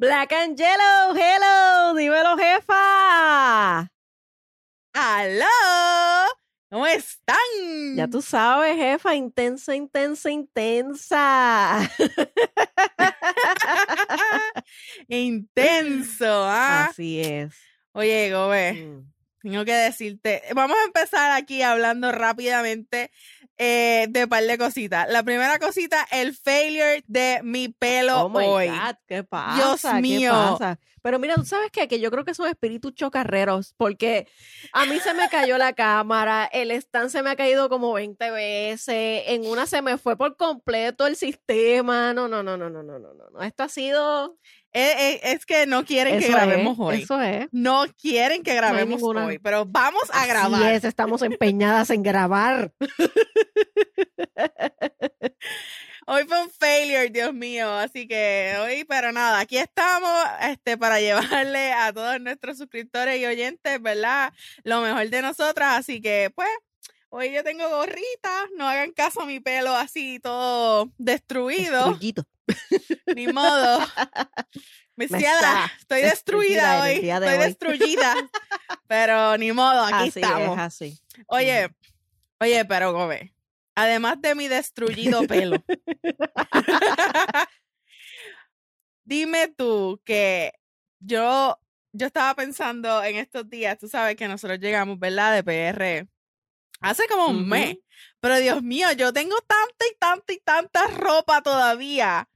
Black and Yellow, hello, dímelo, jefa. ¡Aló! ¿Cómo están? Ya tú sabes, jefa, intensa, intensa, intensa. Intenso, ¿ah? Así es. Oye, Gobe, Mm. Tengo que decirte, vamos a empezar aquí hablando rápidamente eh, de un par de cositas. La primera cosita, el failure de mi pelo Oh my hoy. God, ¿qué pasa? Dios ¿Qué mío. pasa? Pero mira, ¿tú sabes qué? Que yo creo que son espíritus chocarreros, porque a mí se me cayó la cámara, el stand se me ha caído como 20 veces, en una se me fue por completo el sistema. No, no, no, no, no, no, no. no. Esto ha sido. Eh, eh, es que no quieren que grabemos es, hoy. Eso es. No quieren que grabemos hoy, pero vamos a Así grabar. es, estamos empeñadas en grabar. Hoy fue un failure, Dios mío. Así que hoy, pero nada, aquí estamos este, para llevarle a todos nuestros suscriptores y oyentes, ¿verdad? Lo mejor de nosotras. Así que, pues, hoy yo tengo gorrita. No hagan caso a mi pelo así todo destruido. Destruyito. Ni modo. Mesiada, estoy destruida hoy. de Estoy hoy. destruida. Pero ni modo, aquí Así estamos. es, así. Oye, oye, pero Gobe, además de mi destruido pelo, dime tú que yo, yo estaba pensando en estos días, tú sabes que nosotros llegamos, ¿verdad? De PR hace como un mes, pero Dios mío, yo tengo tanta y tanta y tanta ropa todavía,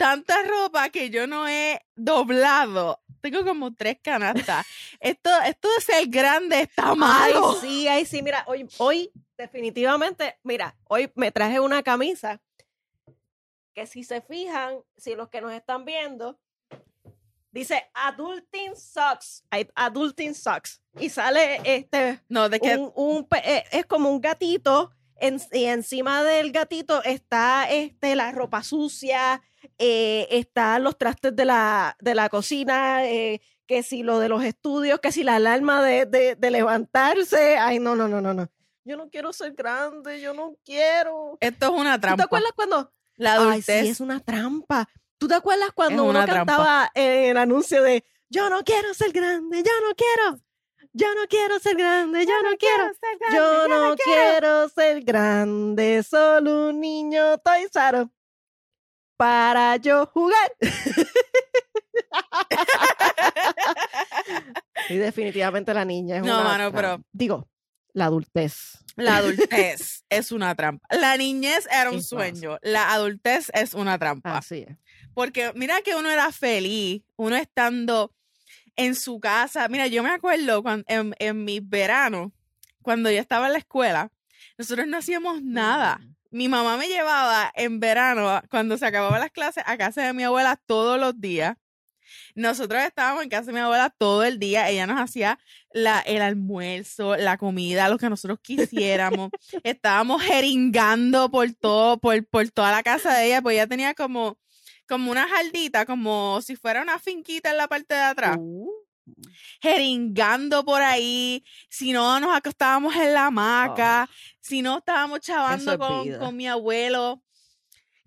tanta ropa que yo no he doblado. Tengo como tres canastas. Esto, esto de ser grande está Ay, malo. sí, ay, sí, mira, hoy, hoy definitivamente, mira, hoy me traje una camisa que si se fijan, si los que nos están viendo, dice Adulting Socks, ay, Adulting Socks, y sale este, No, de que un, un eh, es como un gatito, en- y encima del gatito está este, la ropa sucia, eh, están los trastes de la, de la cocina, eh, que si lo de los estudios, que si la alarma de, de, de levantarse, ay, no, no, no, no, no. Yo no quiero ser grande, yo no quiero. esto es una ¿Tú trampa. te acuerdas cuando? La Ay, adultez. sí, es una trampa. ¿Tú te acuerdas cuando uno trampa. cantaba el anuncio de Yo no quiero ser grande, yo no quiero, yo no quiero ser grande, yo no quiero, yo no quiero ser grande, solo un niño Toy Us para yo jugar. y definitivamente la niña es No, una mano, pero- digo, la adultez. La adultez es una trampa. La niñez era un sueño. La adultez es una trampa. Así es. Porque mira que uno era feliz, uno estando en su casa. Mira, yo me acuerdo cuando, en, en mis veranos, cuando yo estaba en la escuela, nosotros no hacíamos nada. Mm. Mi mamá me llevaba en verano, cuando se acababan las clases, a casa de mi abuela todos los días. Nosotros estábamos en casa de mi abuela todo el día. Ella nos hacía la, el almuerzo, la comida, lo que nosotros quisiéramos. estábamos jeringando por todo, por, por toda la casa de ella, pues ella tenía como, como una jardita, como si fuera una finquita en la parte de atrás Uh, jeringando por ahí, si no nos acostábamos en la hamaca, Oh. si no estábamos chavando es con, con mi abuelo.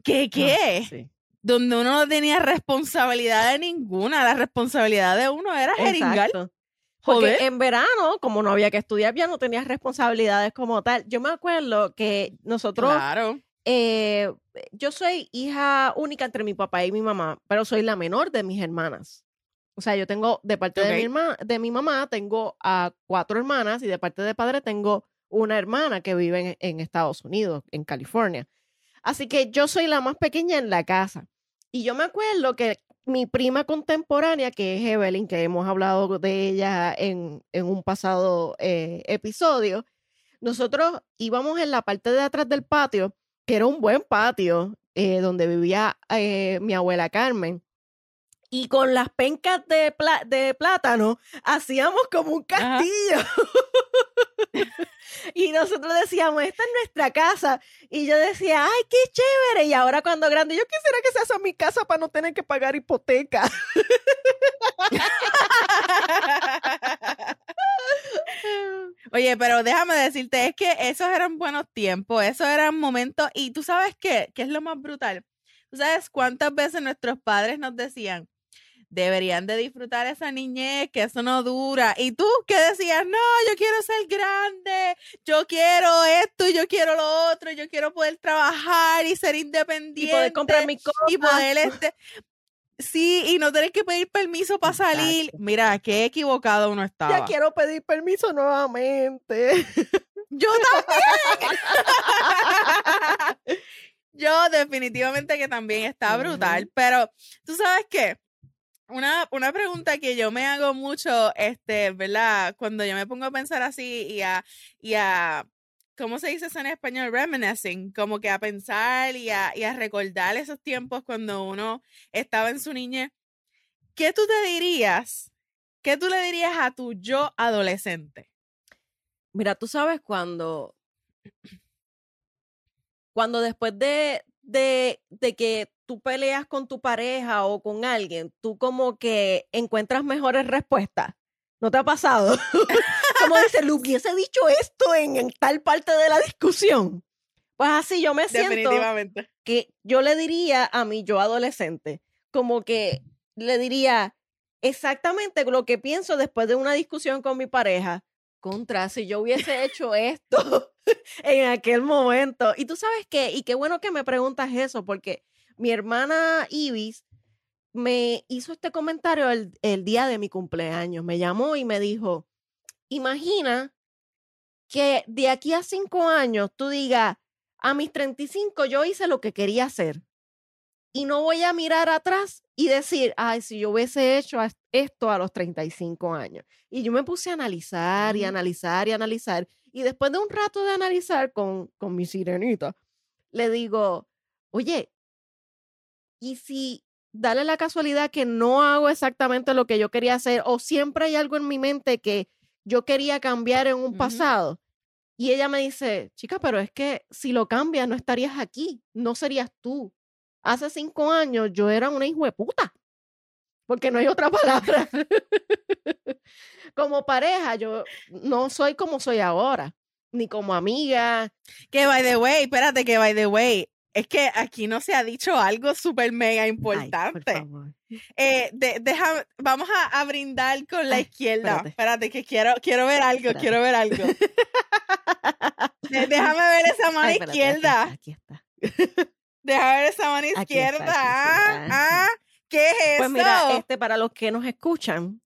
¿Qué qué? sí. Donde uno no tenía responsabilidad de ninguna, la responsabilidad de uno era jeringar. Exacto. Porque en verano, como no había que estudiar, ya no tenías responsabilidades como tal. Yo me acuerdo que nosotros, Claro. eh, yo soy hija única entre mi papá y mi mamá, pero soy la menor de mis hermanas. O sea, yo tengo, de parte de, mi herma- de mi mamá, tengo a cuatro hermanas y de parte de padre tengo una hermana que vive en, en Estados Unidos, en California. Así que yo soy la más pequeña en la casa. Y yo me acuerdo que mi prima contemporánea, que es Evelyn, que hemos hablado de ella en, en un pasado eh, episodio, nosotros íbamos en la parte de atrás del patio, que era un buen patio, eh, donde vivía eh, mi abuela Carmen. Y con las pencas de, pla- de plátano hacíamos como un castillo. y nosotros decíamos, esta es nuestra casa. Y yo decía, ay, qué chévere. Y ahora cuando grande, yo quisiera que se haga mi casa para no tener que pagar hipoteca. Oye, pero déjame decirte, es que esos eran buenos tiempos, esos eran momentos, y tú sabes qué, qué es lo más brutal. ¿Tú sabes cuántas veces nuestros padres nos decían, deberían de disfrutar esa niñez, que eso no dura. Y tú que decías, no, yo quiero ser grande, yo quiero esto y yo quiero lo otro, yo quiero poder trabajar y ser independiente. Y poder comprar mi cosas. Y poder este... Sí, y no tener que pedir permiso para salir. Mira, qué equivocado uno estaba. Ya quiero pedir permiso nuevamente. Yo también. Yo definitivamente que también está brutal, pero tú sabes qué, una, una, pregunta que yo me hago mucho, este, ¿verdad? Cuando yo me pongo a pensar así y a, y a ¿cómo se dice eso en español? Reminiscing, como que a pensar y a, y a recordar esos tiempos cuando uno estaba en su niñez. ¿Qué tú te dirías? ¿Qué tú le dirías a tu yo adolescente? Mira, tú sabes cuando cuando después de, de, de, que tú peleas con tu pareja o con alguien, tú como que encuentras mejores respuestas. ¿No te ha pasado? como dice, le hubiese dicho esto en, tal parte de la discusión. Pues así yo me siento Definitivamente. que yo le diría a mi yo adolescente, como que le diría exactamente lo que pienso después de una discusión con mi pareja contra, si yo hubiese hecho esto en aquel momento. Y tú sabes qué, y qué bueno que me preguntas eso, porque mi hermana Ibis me hizo este comentario el, el día de mi cumpleaños. Me llamó y me dijo, imagina que de aquí a cinco años tú digas, a mis 35 yo hice lo que quería hacer. Y no voy a mirar atrás y decir, ay, si yo hubiese hecho esto a los 35 años. Y yo me puse a analizar y analizar y analizar. Y después de un rato de analizar con, con mi sirenita, le digo, oye, ¿y si dale la casualidad que no hago exactamente lo que yo quería hacer o siempre hay algo en mi mente que yo quería cambiar en un pasado? Y ella me dice, chica, pero es que si lo cambias no estarías aquí, no serías tú hace cinco años yo era una hijo de puta. Porque no hay otra palabra. como pareja, yo no soy como soy ahora, ni como amiga. Que by the way, espérate, que by the way, es que aquí no se ha dicho algo súper mega importante. eh, deja, vamos a, brindar con la izquierda. Espérate. que quiero, quiero ver algo, quiero ver algo. Déjame ver esa mano izquierda. aquí está. Deja ver esa mano izquierda. ¿ah? ¿Ah? ¿Qué es eso? Pues mira, este, para los que nos escuchan,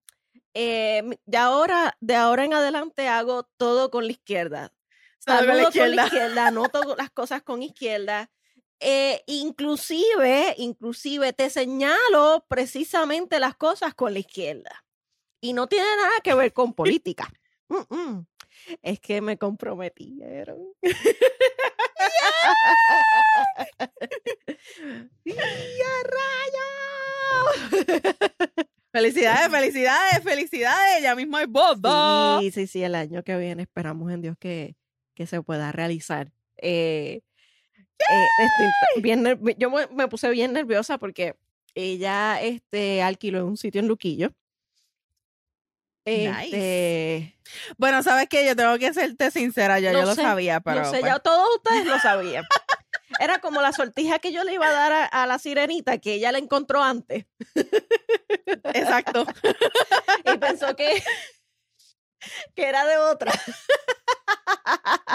eh, de, ahora, de ahora en adelante hago todo con la izquierda. Saludo con la izquierda, con la izquierda anoto las cosas con izquierda. Eh, inclusive, inclusive te señalo precisamente las cosas con la izquierda. Y no tiene nada que ver con política. Mm, mm. Es que me comprometieron. ¡Ya rayo! Felicidades, felicidades, felicidades. Ya mismo hay boda. Sí, sí, sí. El año que viene esperamos en Dios que, que se pueda realizar. Eh, eh, bien, yo me puse bien nerviosa porque ella este, alquiló un sitio en Luquillo este... Bueno, sabes que yo tengo que serte sincera, yo, yo lo sabía, pero. No sé, pues ya todos ustedes lo sabían. Era como la sortija que yo le iba a dar a, la sirenita que ella la encontró antes. Exacto. y pensó que, que era de otra.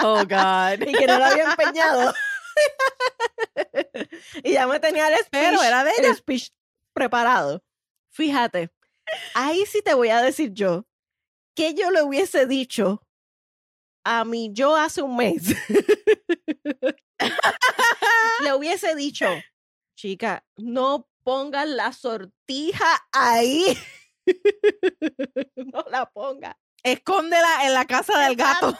Oh, God. Y que no la había empeñado. y ya me tenía el speech, era de ella. el speech preparado. Fíjate, ahí sí te voy a decir yo que yo le hubiese dicho a mí yo hace un mes. le hubiese dicho, chica, no pongas la sortija ahí. no la ponga. Escóndela en la casa del gato.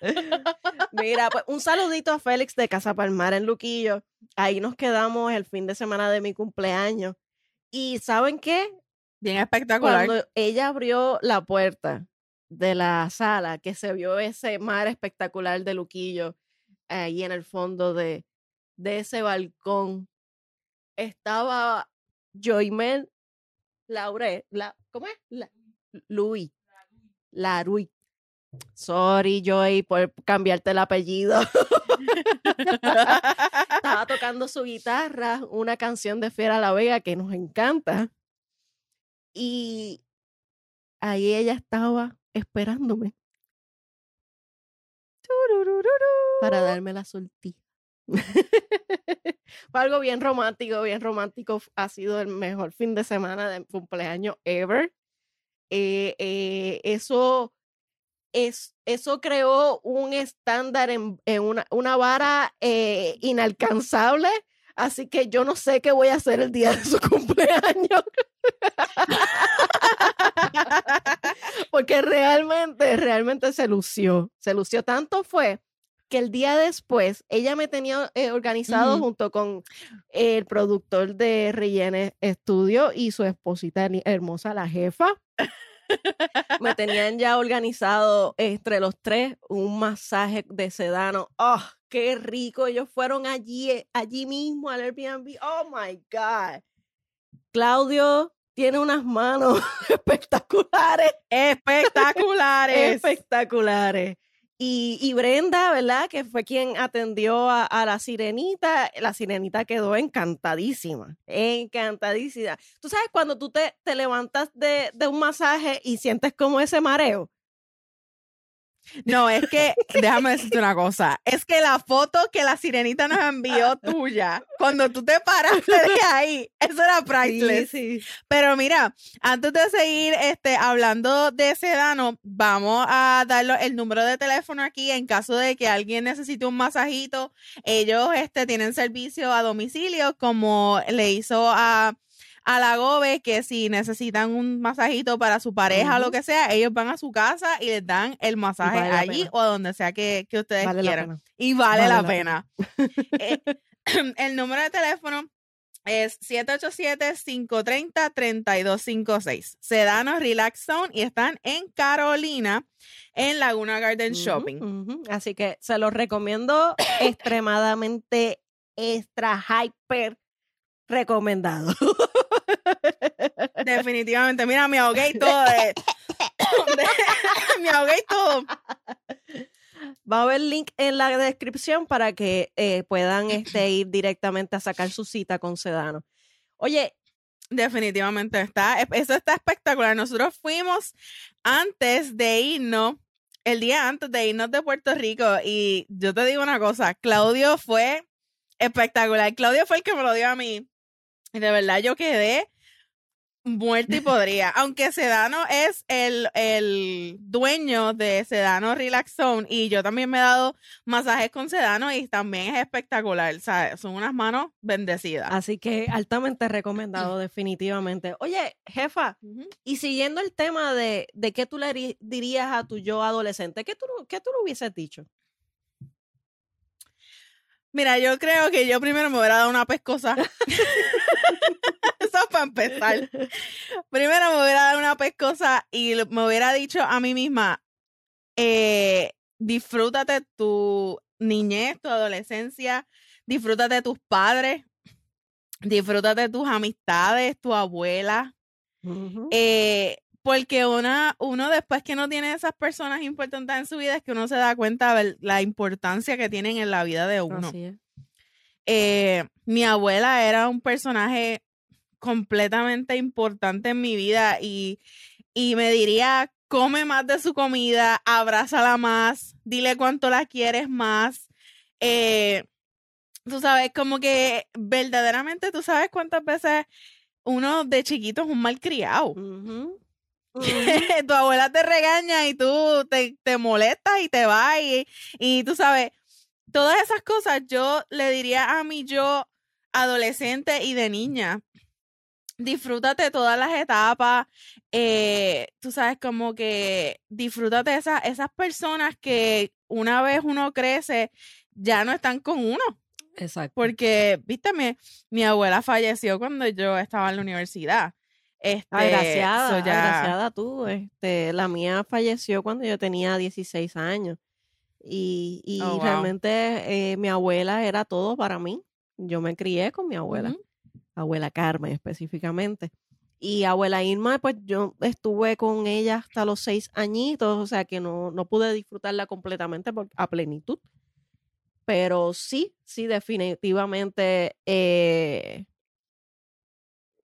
Mira, pues un saludito a Félix de Casa Palmar en Luquillo. Ahí nos quedamos el fin de semana de mi cumpleaños. Y ¿saben qué? Bien espectacular. Cuando ella abrió la puerta de la sala, que se vio ese mar espectacular de Luquillo ahí en el fondo de, de ese balcón, estaba Joymel Laure, la, ¿cómo es? La, Luis. La Rui. Sorry, Joy, por cambiarte el apellido. Estaba tocando su guitarra, una canción de Fiera La Vega que nos encanta. Y ahí ella estaba esperándome para darme la sortija. Fue algo bien romántico, bien romántico. Ha sido el mejor fin de semana de cumpleaños ever. Eh, eh, eso, es, eso creó un estándar en, una, una, vara eh, inalcanzable. Así que yo no sé qué voy a hacer el día de su cumpleaños. Porque realmente, realmente se lució. Se lució. Tanto fue que el día después ella me tenía eh, organizado junto con el productor de Rellene Studio y su esposita hermosa, la jefa. me tenían ya organizado entre los tres un masaje de sedano. ¡Oh, qué rico! Ellos fueron allí, eh, allí mismo al Airbnb. ¡Oh, my God! Claudio tiene unas manos espectaculares. Espectaculares. Espectaculares. Y, Brenda, ¿verdad? Que fue quien atendió a, la sirenita. La sirenita quedó encantadísima, encantadísima. Tú sabes, cuando tú te, levantas de, de un masaje y sientes como ese mareo, no, es que, déjame decirte una cosa, es que la foto que la sirenita nos envió tuya, cuando tú te paraste de ahí, eso era priceless. Sí, Pero mira, antes de seguir este, hablando de Sedano, vamos a darle el número de teléfono aquí en caso de que alguien necesite un masajito. Ellos este, tienen servicio a domicilio, como le hizo a a la Gobe que si necesitan un masajito para su pareja o lo que sea, ellos van a su casa y les dan el masaje allí o a donde sea que, ustedes quieran. Y vale, la, pena. Eh, el número de teléfono es 787-530-3256. Sedano Relax Zone y están en Carolina, en Laguna Garden Shopping. Así que se los recomiendo extremadamente extra hyper recomendado. Definitivamente. Mira, me ahogué y todo. me ahogué y todo. Va a haber link en la descripción para que eh, puedan este, ir directamente a sacar su cita con Sedano. Oye, definitivamente está, eso está espectacular. Nosotros fuimos antes de irnos, el día antes de irnos de Puerto Rico, y yo te digo una cosa, Claudio fue espectacular. Claudio fue el que me lo dio a mí. Y de verdad yo quedé muerta y podría. Aunque Sedano es el, el, dueño de Sedano Relax Zone y yo también me he dado masajes con Sedano y también es espectacular. Sea, son unas manos bendecidas. Así que altamente recomendado, definitivamente. Oye, jefa, y siguiendo el tema de, de qué tú le dirías a tu yo adolescente, ¿qué tú, qué tú le hubieses dicho? Mira, yo creo que yo primero me hubiera dado una pescosa. Eso para empezar. Primero me hubiera dado una pescosa y me hubiera dicho a mí misma, eh, disfrútate tu niñez, tu adolescencia, disfrútate de tus padres, disfrútate de tus amistades, tu abuela. eh, porque una, uno después que no tiene esas personas importantes en su vida es que uno se da cuenta de la importancia que tienen en la vida de uno. Eh, mi abuela era un personaje completamente importante en mi vida y, y me diría, come más de su comida, abrázala más, dile cuánto la quieres más. Eh, tú sabes, como que verdaderamente tú sabes cuántas veces uno de chiquito es un mal criado. tu abuela te regaña y tú te, te molestas y te vas y, y, tú sabes, todas esas cosas yo le diría a mi yo adolescente y de niña. Disfrútate todas las etapas, eh, tú sabes, como que disfrútate esas, esas personas que una vez uno crece ya no están con uno. Exacto. Porque, viste, mi abuela falleció cuando yo estaba en la universidad. Este, agraciada, tú. Este, la mía falleció cuando yo tenía 16 años. Y, y oh, realmente eh, mi abuela era todo para mí. Yo me crié con mi abuela, abuela Carmen específicamente. Y abuela Irma, pues yo estuve con ella hasta los seis añitos, o sea que no, no pude disfrutarla completamente a plenitud. Pero sí, sí, definitivamente eh,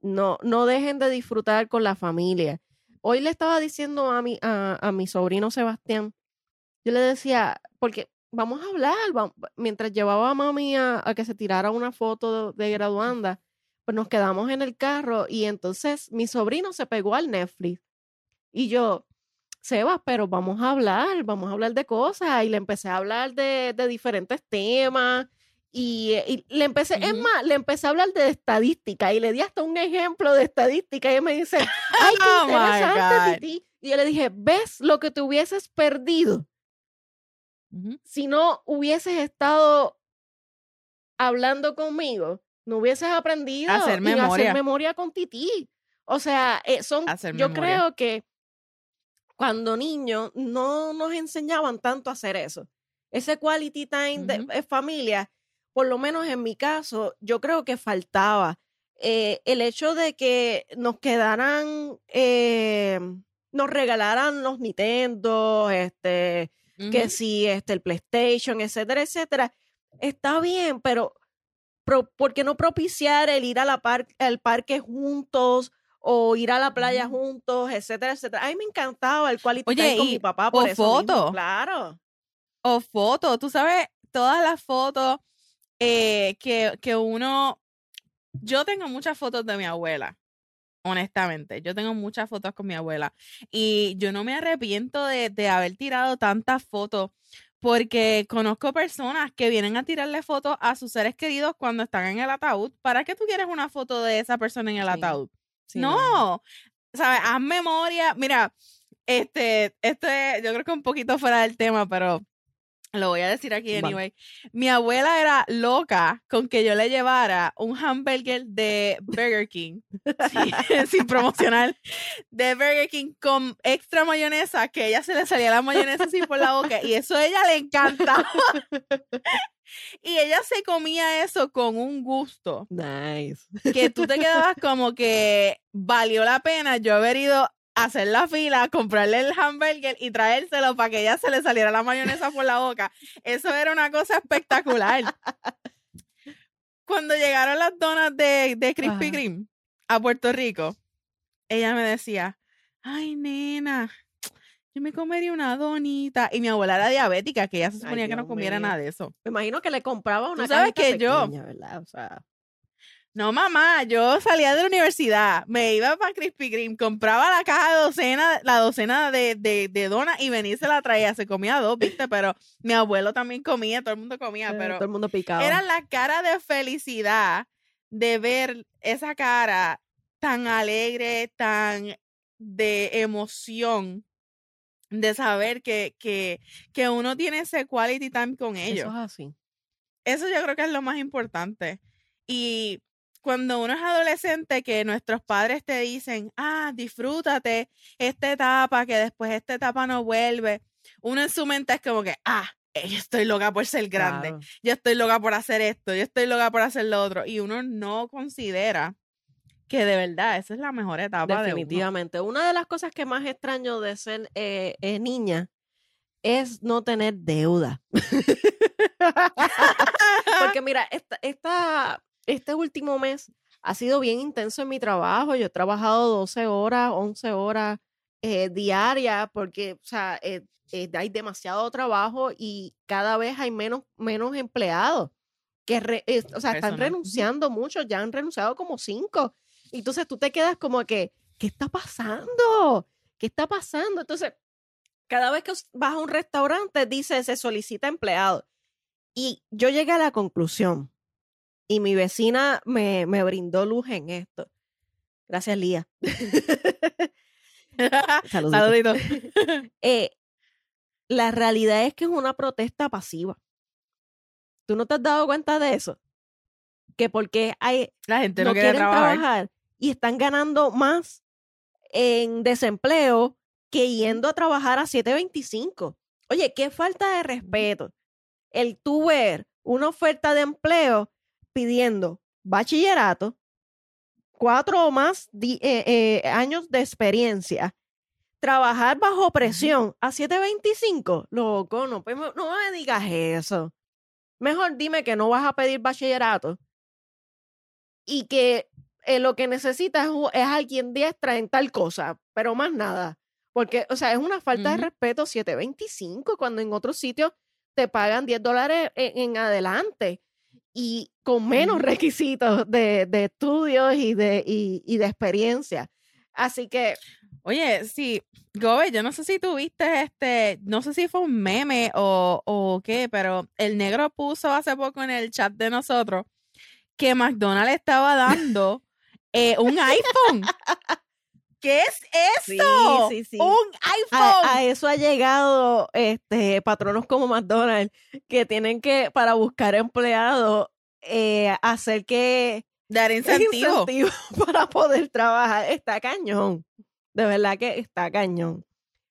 no, no dejen de disfrutar con la familia. Hoy le estaba diciendo a mi, a, mi sobrino Sebastián, yo le decía, porque vamos a hablar, mientras llevaba a mami a, que se tirara una foto de, de graduanda, pues nos quedamos en el carro y entonces mi sobrino se pegó al Netflix y yo, Sebas, pero vamos a hablar, vamos a hablar de cosas y le empecé a hablar de, de diferentes temas y, eh, y le empecé, es más, le empecé a hablar de estadística y le di hasta un ejemplo de estadística y él me dice, ay, qué Oh interesante. Titi. Y yo le dije, ¿ves lo que te hubieses perdido? Si no hubieses estado hablando conmigo, no hubieses aprendido Hacer y memoria. hacer memoria con Titi. O sea, eh, son, Hacer yo memoria. creo que cuando niños no nos enseñaban tanto a hacer eso. Ese quality time de eh, familia, por lo menos en mi caso, yo creo que faltaba. Eh, el hecho de que nos quedaran, eh, nos regalaran los Nintendo, este, que si este, el PlayStation, etcétera, etcétera, está bien, pero pro- ¿por qué no propiciar el ir a la par- al parque juntos o ir a la playa juntos, etcétera, etcétera? A mí me encantaba el quality Oye, time con y- mi papá o mismo, foto. claro. O fotos, tú sabes, todas las fotos eh, que, que uno... Yo tengo muchas fotos de mi abuela, honestamente. Yo tengo muchas fotos con mi abuela. Y yo no me arrepiento de, de haber tirado tantas fotos porque conozco personas que vienen a tirarle fotos a sus seres queridos cuando están en el ataúd. ¿Para qué tú quieres una foto de esa persona en el Sí, ataúd? Sí, no, ¿sabes? Haz memoria. Mira, este, este, yo creo que un poquito fuera del tema, pero lo voy a decir aquí anyway. Mi abuela era loca con que yo le llevara un hamburger de Burger King, sí, sin promocionar, de Burger King con extra mayonesa, que ella se le salía la mayonesa así por la boca, y eso a ella le encantaba. y ella se comía eso con un gusto Nice. que tú te quedabas como que valió la pena yo haber ido hacer la fila, comprarle el hamburger y traérselo para que ella se le saliera la mayonesa por la boca. Eso era una cosa espectacular. Cuando llegaron las donas de, de Krispy. Kreme a Puerto Rico, ella me decía, ay, nena, yo me comería una donita. Y mi abuela era diabética, que ella se Ay, suponía que no comiera mío. nada de eso. Me imagino que le compraba una sabes cajita que yo-. O sea, No, mamá, yo salía de la universidad, me iba para Krispy Kreme, compraba la caja de docena, la docena de, de, de donas y venía y se la traía. Se comía dos, ¿viste? Pero mi abuelo también comía, todo el mundo comía, eh, pero todo el mundo picado. era la cara de felicidad de ver esa cara tan alegre, tan de emoción, de saber que, que, que uno tiene ese quality time con ellos. Eso es así. Eso yo creo que es lo más importante. Y cuando uno es adolescente, que nuestros padres te dicen, ah, disfrútate esta etapa, que después esta etapa no vuelve, uno en su mente es como que, ah, eh, yo estoy loca por ser grande, Claro. yo estoy loca por hacer esto, yo estoy loca por hacer lo otro. Y uno no considera que de verdad esa es la mejor etapa de uno. Definitivamente. Una de las cosas que más extraño de ser eh, eh, niña es no tener deuda. Porque mira, esta, esta- este último mes ha sido bien intenso en mi trabajo. Yo he trabajado 12 horas, 11 horas eh, diarias porque, o sea, eh, eh, hay demasiado trabajo y cada vez hay menos, menos empleados. Que re- o sea, están Personal. Renunciando muchos, ya han renunciado como cinco. Y Entonces tú te quedas como que, ¿qué está pasando? ¿Qué está pasando? Entonces, cada vez que vas a un restaurante, dice, se solicita empleado. Y yo llegué a la conclusión, y mi vecina me, me brindó luz en esto. Gracias, Lía. Saluditos. Saluditos. Eh, la realidad es que es una protesta pasiva. ¿Tú no te has dado cuenta de eso? Que porque hay, La gente no no, quiere trabajar y están ganando más en desempleo que yendo a trabajar a 7.25. Oye, qué falta de respeto. El tú ver una oferta de empleo pidiendo bachillerato, cuatro o más di- eh, eh, años de experiencia, trabajar bajo presión a 7.25. Loco, no, pues, no me digas eso. Mejor dime que no vas a pedir bachillerato y que eh, lo que necesitas es, alguien diestra en tal cosa, pero más nada. Porque, o sea, es una falta de respeto 725 cuando en otros sitios te pagan 10 dólares en, en adelante y con menos requisitos de, de estudios y de, y, y de experiencia. Así que, Oye, sí, Gobe, yo no sé si tú viste este, no sé si fue un meme o, o qué, pero el negro puso hace poco en el chat de nosotros que McDonald's estaba dando eh, un iPhone. ¿Qué es Sí, eso? sí, sí. Un a, iPhone. a eso ha llegado este, patronos como McDonald's que tienen que, para buscar empleados, eh, hacer que Dar incentivo. incentivo para poder trabajar. Está cañón. De verdad que está cañón.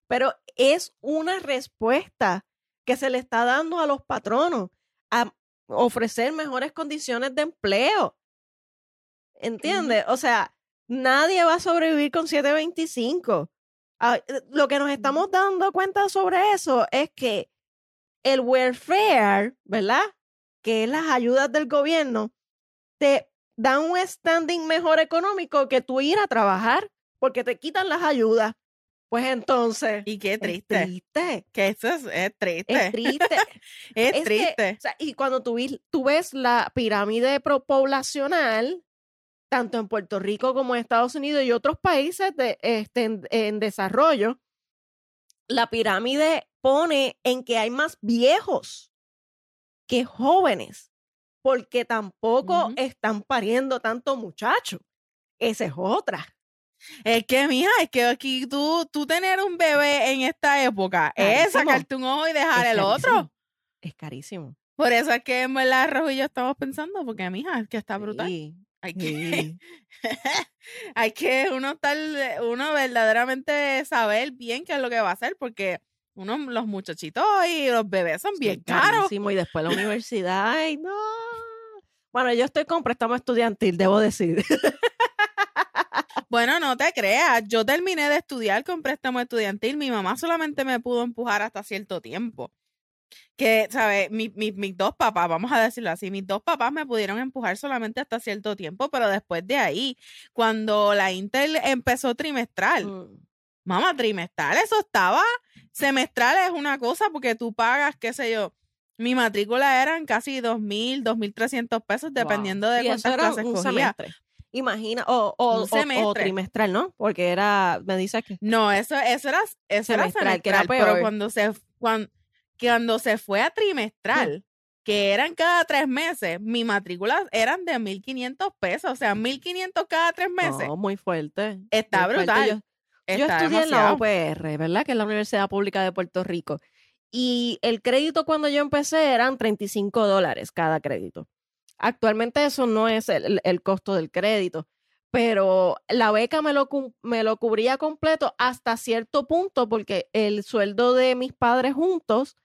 Pero es una respuesta que se le está dando a los patronos a ofrecer mejores condiciones de empleo. ¿Entiendes? O sea, nadie va a sobrevivir con 725. Ah, eh, Lo que nos estamos dando cuenta sobre eso es que el welfare, ¿verdad? Que es las ayudas del gobierno, te dan un standing mejor económico que tú ir a trabajar porque te quitan las ayudas. Pues entonces, Y qué es triste. triste. Que eso es, es triste. Es triste. Es Es que, triste. o sea, y cuando tú, tú ves la pirámide poblacional, tanto en Puerto Rico como en Estados Unidos y otros países de, este, en, en desarrollo, la pirámide pone en que hay más viejos que jóvenes, porque tampoco están pariendo tanto muchacho. Esa es otra. Es que, mija, es que aquí tú, tú tener un bebé en esta época es Carísimo. sacarte un ojo y dejar Es el otro. Es carísimo. Por eso es que en verdad Rojo y yo estamos pensando, porque mija, es que está brutal. Sí, Hay que, sí. hay que uno estar, uno verdaderamente saber bien qué es lo que va a hacer, porque uno, los muchachitos y los bebés son bien caros. Y después la universidad, ay, no. Bueno, yo estoy con préstamo estudiantil, debo decir. Bueno, no te creas, yo terminé de estudiar con préstamo estudiantil, mi mamá solamente me pudo empujar hasta cierto tiempo. Que, ¿sabes? Mi- mi- mis dos papás, vamos a decirlo así, mis dos papás me pudieron empujar solamente hasta cierto tiempo, pero después de ahí, cuando la Intel empezó trimestral, Mm, mamá, trimestral, eso estaba, semestral es una cosa porque tú pagas, qué sé yo, mi matrícula eran casi dos mil, dos mil trescientos pesos, wow. dependiendo de cuántas clases un cogía. semestre. Imagina, o, o, Un o- o semestre. trimestral, ¿no? Porque era, me dices que No, eso, eso era, eso era Semestral, que era semestral, pero peor. cuando se, cuando, cuando se fue a trimestral, que eran cada tres meses, mi matrícula eran de 1.500 pesos, o sea, 1.500 cada tres meses. no, muy fuerte. Está muy brutal. Yo, yo Está estudié en la. UPR, ¿verdad? Que es la Universidad Pública de Puerto Rico. Y el crédito cuando yo empecé eran 35 dólares cada crédito. Actualmente eso no es el, el- costo del crédito, pero la beca me lo, me lo cubría completo hasta cierto punto porque el sueldo de mis padres juntos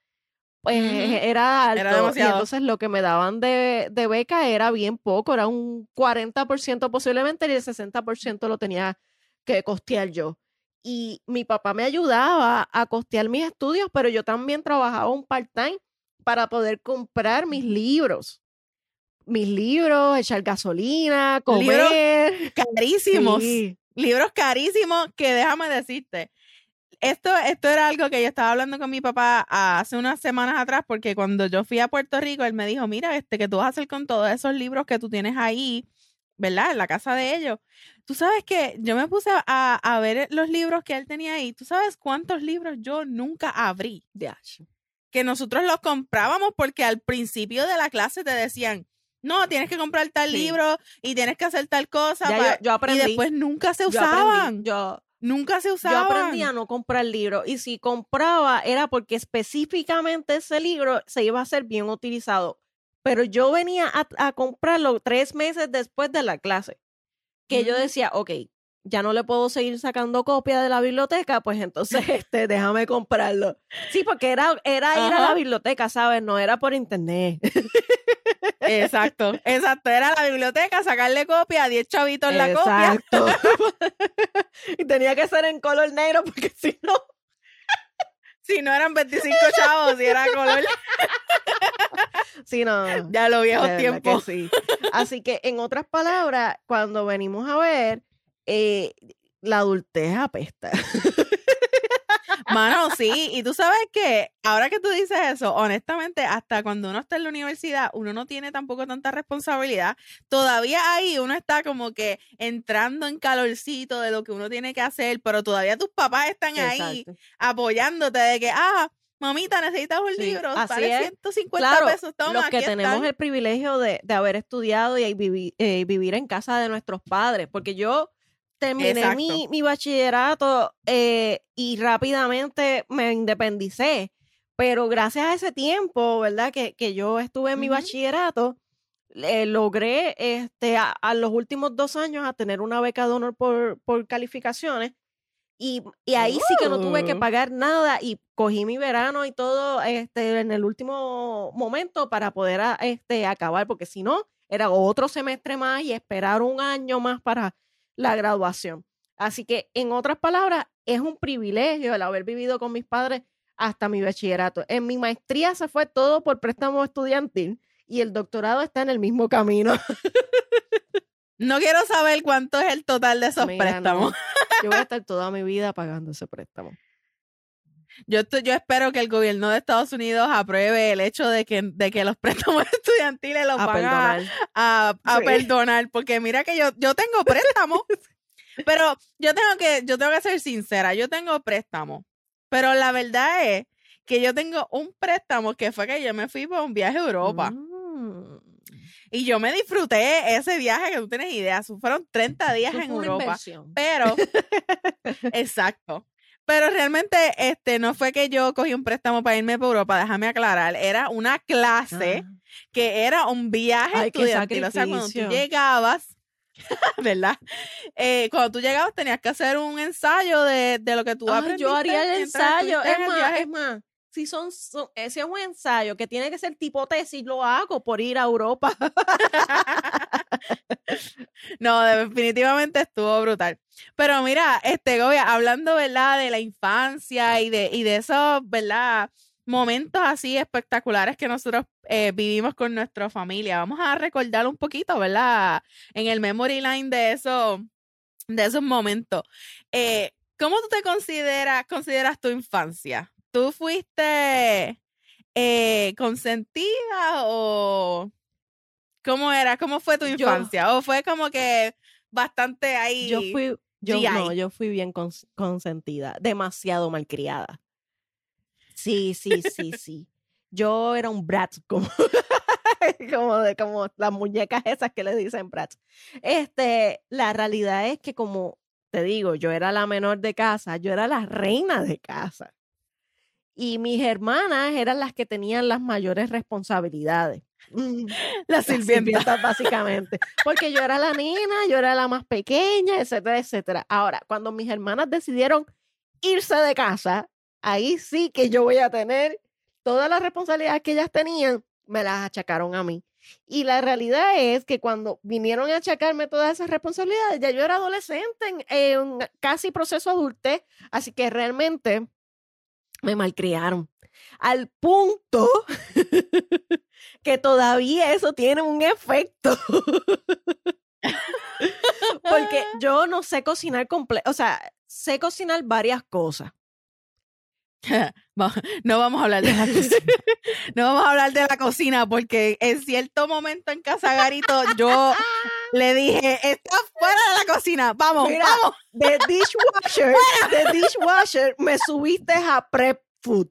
pues Ujú. era alto. y entonces lo que me daban de, de beca era bien poco, era un 40% posiblemente y el 60% lo tenía que costear yo. Y mi papá me ayudaba a costear mis estudios, pero yo también trabajaba un part-time para poder comprar mis libros. Mis libros, echar gasolina, Libros comer. Carísimos. Sí. Libros carísimos que déjame decirte. Esto, esto era algo que yo estaba hablando con mi papá hace unas semanas atrás, porque cuando yo fui a Puerto Rico, él me dijo, mira, este, que tú vas a hacer con todos esos libros que tú tienes ahí, ¿verdad? En la casa de ellos. Tú sabes que yo me puse a, a ver los libros que él tenía ahí. ¿Tú sabes cuántos libros yo nunca abrí? Diache. Que nosotros los comprábamos porque al principio de la clase te decían, no, tienes que comprar tal Sí. libro y tienes que hacer tal cosa. Ya pa-". yo, yo aprendí. y después nunca se yo aprendí, usaban. yo, Nunca se Yo usaban. aprendí a no comprar libros y si compraba era porque específicamente ese libro se iba a ser bien utilizado. Pero yo venía a, a comprarlo tres meses después de la clase. Que yo decía, ok, ya no le puedo seguir sacando copia de la biblioteca, pues entonces este, déjame comprarlo. Sí, porque era, era ir a la biblioteca, ¿sabes? No era por internet. Exacto, exacto. Era la biblioteca, sacarle copia a 10 chavitos la copia. Exacto. y tenía que ser en color negro porque si no, Si no eran 25 chavos, si era color. Sí, no. Ya lo viejo de verdad que tiempo. sí. Así que, en otras palabras, cuando venimos a ver, eh, la adultez apesta. Mano, sí, y tú sabes que ahora que tú dices eso, honestamente, hasta cuando uno está en la universidad, uno no tiene tampoco tanta responsabilidad. Todavía ahí uno está como que entrando en calorcito de lo que uno tiene que hacer, pero todavía tus papás están ahí apoyándote de que, ah, mamita, necesitas un Sí, libro, así vale es. 150 Claro, pesos, toma, los que aquí tenemos están. el privilegio de, de haber estudiado y vivi- eh, vivir en casa de nuestros padres, porque yo terminé mi, mi bachillerato eh, y rápidamente me independicé, pero gracias a ese tiempo, ¿verdad? Que, que yo estuve en mi bachillerato, eh, logré este, a, a los últimos dos años a tener una beca de honor por, por calificaciones. Y, y ahí sí que no tuve que pagar nada y cogí mi verano y todo este, en el último momento para poder a- este, acabar, porque si no, era otro semestre más y esperar un año más para la graduación. Así que, en otras palabras, es un privilegio el haber vivido con mis padres hasta mi bachillerato. En mi maestría se fue todo por préstamo estudiantil y el doctorado está en el mismo camino. No quiero saber cuánto es el total de esos Mira, no. préstamos. Yo voy a estar toda mi vida pagando ese préstamo. Yo, yo espero que el gobierno de Estados Unidos apruebe el hecho de que, de que los préstamos estudiantiles los A van a, perdonar. a, a Sí. perdonar, porque mira que yo, yo tengo préstamos, pero yo tengo que, yo tengo que ser sincera, yo tengo préstamos, pero la verdad es que yo tengo un préstamo que fue que yo me fui para un viaje a Europa Mm. y yo me disfruté ese viaje que tú tienes idea, fueron 30 días en Europa, inversión. pero, exacto. Pero realmente, este, no fue que yo cogí un préstamo para irme para Europa, déjame aclarar, era una clase Ah. que era un viaje Ay, estudiantil. O sea, cuando tú llegabas, ¿verdad? Eh, cuando tú llegabas tenías que hacer un ensayo de, de lo que tú aprendiste. yo haría el ensayo. Es más, es más, si son, son- si es un ensayo que tiene que ser tipo tesis, lo hago por ir a Europa. No, definitivamente estuvo brutal. Pero mira, este Gobia, hablando, ¿verdad? De la infancia y de, y de esos, ¿verdad? Momentos así espectaculares que nosotros eh, vivimos con nuestra familia. Vamos a recordar un poquito, ¿verdad? En el memory line de esos, de esos momentos. Eh, ¿Cómo tú te consideras, consideras tu infancia? ¿Tú fuiste eh, consentida o cómo era? ¿Cómo fue tu Yo- infancia? ¿O fue como que bastante ahí? Yo fui, yo GI. no, yo fui bien cons- consentida, demasiado malcriada. Sí, sí, sí, sí. Yo era un brat, como, como, de, como las muñecas esas que le dicen brats. Este, la realidad es que como te digo, yo era la menor de casa, yo era la reina de casa. Y mis hermanas eran las que tenían las mayores responsabilidades. Mm, La sirvienta. básicamente. Porque yo era la nena, yo era la más pequeña, etcétera, etcétera. Ahora, cuando mis hermanas decidieron irse de casa, ahí sí que yo voy a tener todas las responsabilidades que ellas tenían, me las achacaron a mí. Y la realidad es que cuando vinieron a achacarme todas esas responsabilidades, ya yo era adolescente, en, en casi proceso adultez, así que realmente me malcriaron. Al punto que todavía eso tiene un efecto. Porque yo no sé cocinar completo, o sea, sé cocinar varias cosas. No vamos a hablar de la cocina. No vamos a hablar de la cocina porque en cierto momento en Casa Garito yo le dije, estás fuera de la cocina, vamos, Mira, vamos. De dishwasher, de dishwasher, me subiste a prep food.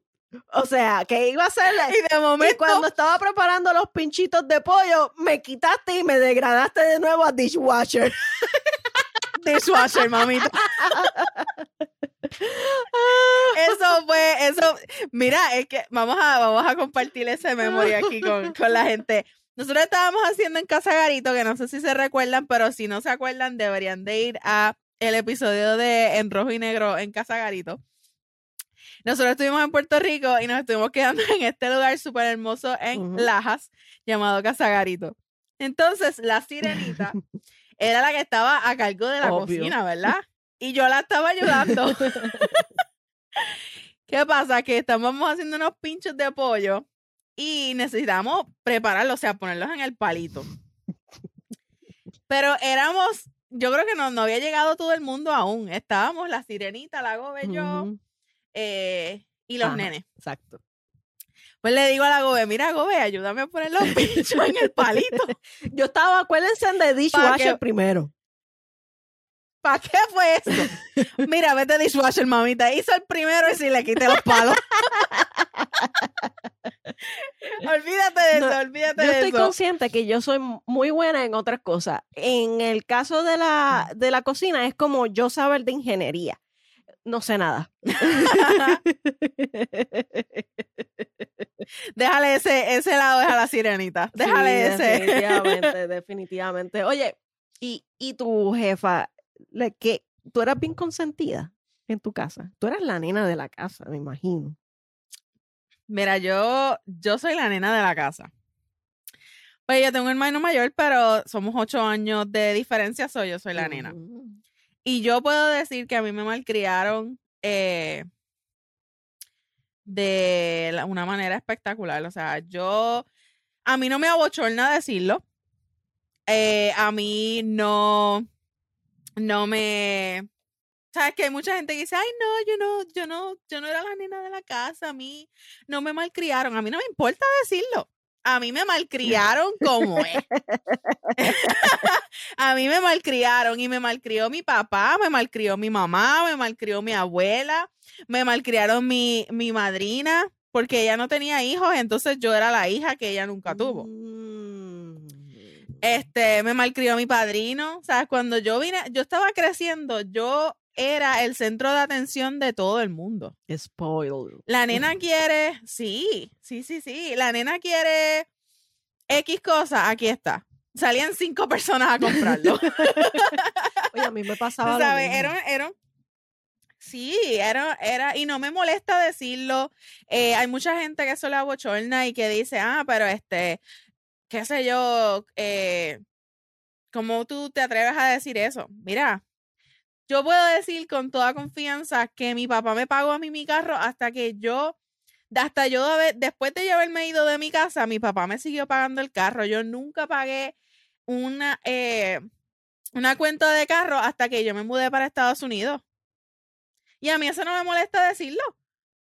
O sea, que iba a hacer Y de Y momento, cuando estaba preparando los pinchitos de pollo, me quitaste y me degradaste de nuevo a dishwasher. dishwasher, mamita. Eso fue, eso, mira, es que vamos a, vamos a compartir ese memoria aquí con, con la gente. Nosotros estábamos haciendo en Casa Garito, que no sé si se recuerdan, pero si no se acuerdan, deberían de ir a el episodio de En Rojo y Negro en Casa Garito. Nosotros estuvimos en Puerto Rico y nos estuvimos quedando en este lugar súper hermoso en. Lajas, llamado Casa Garito. Entonces, la sirenita era la que estaba a cargo de la Obvio. cocina, ¿verdad? Y yo la estaba ayudando. ¿Qué pasa? Que estábamos haciendo unos pinchos de pollo y necesitamos prepararlos, o sea, ponerlos en el palito. Pero éramos, yo creo que no, no había llegado todo el mundo aún. Estábamos la sirenita, la gobe, yo. Eh, y los Ajá, nenes. Exacto. Pues le digo a la gobe, mira gobe, ayúdame a poner los bichos en el palito. Yo estaba, acuérdense de dishwasher primero. ¿Para qué fue eso? Mira, vete dishwasher, mamita. Hizo el primero y si le quité los palos. olvídate de No, eso, olvídate Yo de estoy eso. consciente que yo soy muy buena en otras cosas. En el caso de la, de la cocina es como yo saber de ingeniería. No sé nada. Déjale ese, ese lado, deja la sirenita. Déjale Sí, ese. Definitivamente, definitivamente. Oye, ¿y, y tu jefa, le- que tú eras bien consentida en tu casa? Tú eras la nena de la casa, me imagino. Mira, yo, yo soy la nena de la casa. Pues yo tengo un hermano mayor, pero somos ocho años de diferencia, soy yo soy la nena. Ujú. Y yo puedo decir que a mí me malcriaron eh, de una manera espectacular. O sea, yo, a mí no me abochorna decirlo. Eh, a mí no, no me, sabes que hay mucha gente que dice, ay no, yo no, yo no, yo no era la nena de la casa, a mí no me malcriaron. A mí no me importa decirlo. A mí me malcriaron como es. a mí me malcriaron y me malcrió mi papá, me malcrió mi mamá, me malcrió mi abuela, me malcriaron mi, mi madrina, porque ella no tenía hijos, entonces yo era la hija que ella nunca tuvo. Mm. Este, me malcrió mi padrino. ¿Sabes? Cuando yo vine, yo estaba creciendo, yo era el centro de atención de todo el mundo. Spoiled. La nena quiere, sí, sí, sí, sí. La nena quiere X cosa, aquí está. Salían cinco personas a comprarlo. Oye, a mí me pasaba Tú lo sabes, mismo. era, era, sí, era, era, y no me molesta decirlo. Eh, hay mucha gente que eso le abochorna y que dice, ah, pero este, qué sé yo, eh, ¿cómo tú te atreves a decir eso? Mira, yo puedo decir con toda confianza que mi papá me pagó a mí mi carro hasta que yo, hasta yo, después de yo haberme ido de mi casa, mi papá me siguió pagando el carro. Yo nunca pagué una, eh, una cuenta de carro hasta que yo me mudé para Estados Unidos. Y a mí eso no me molesta decirlo.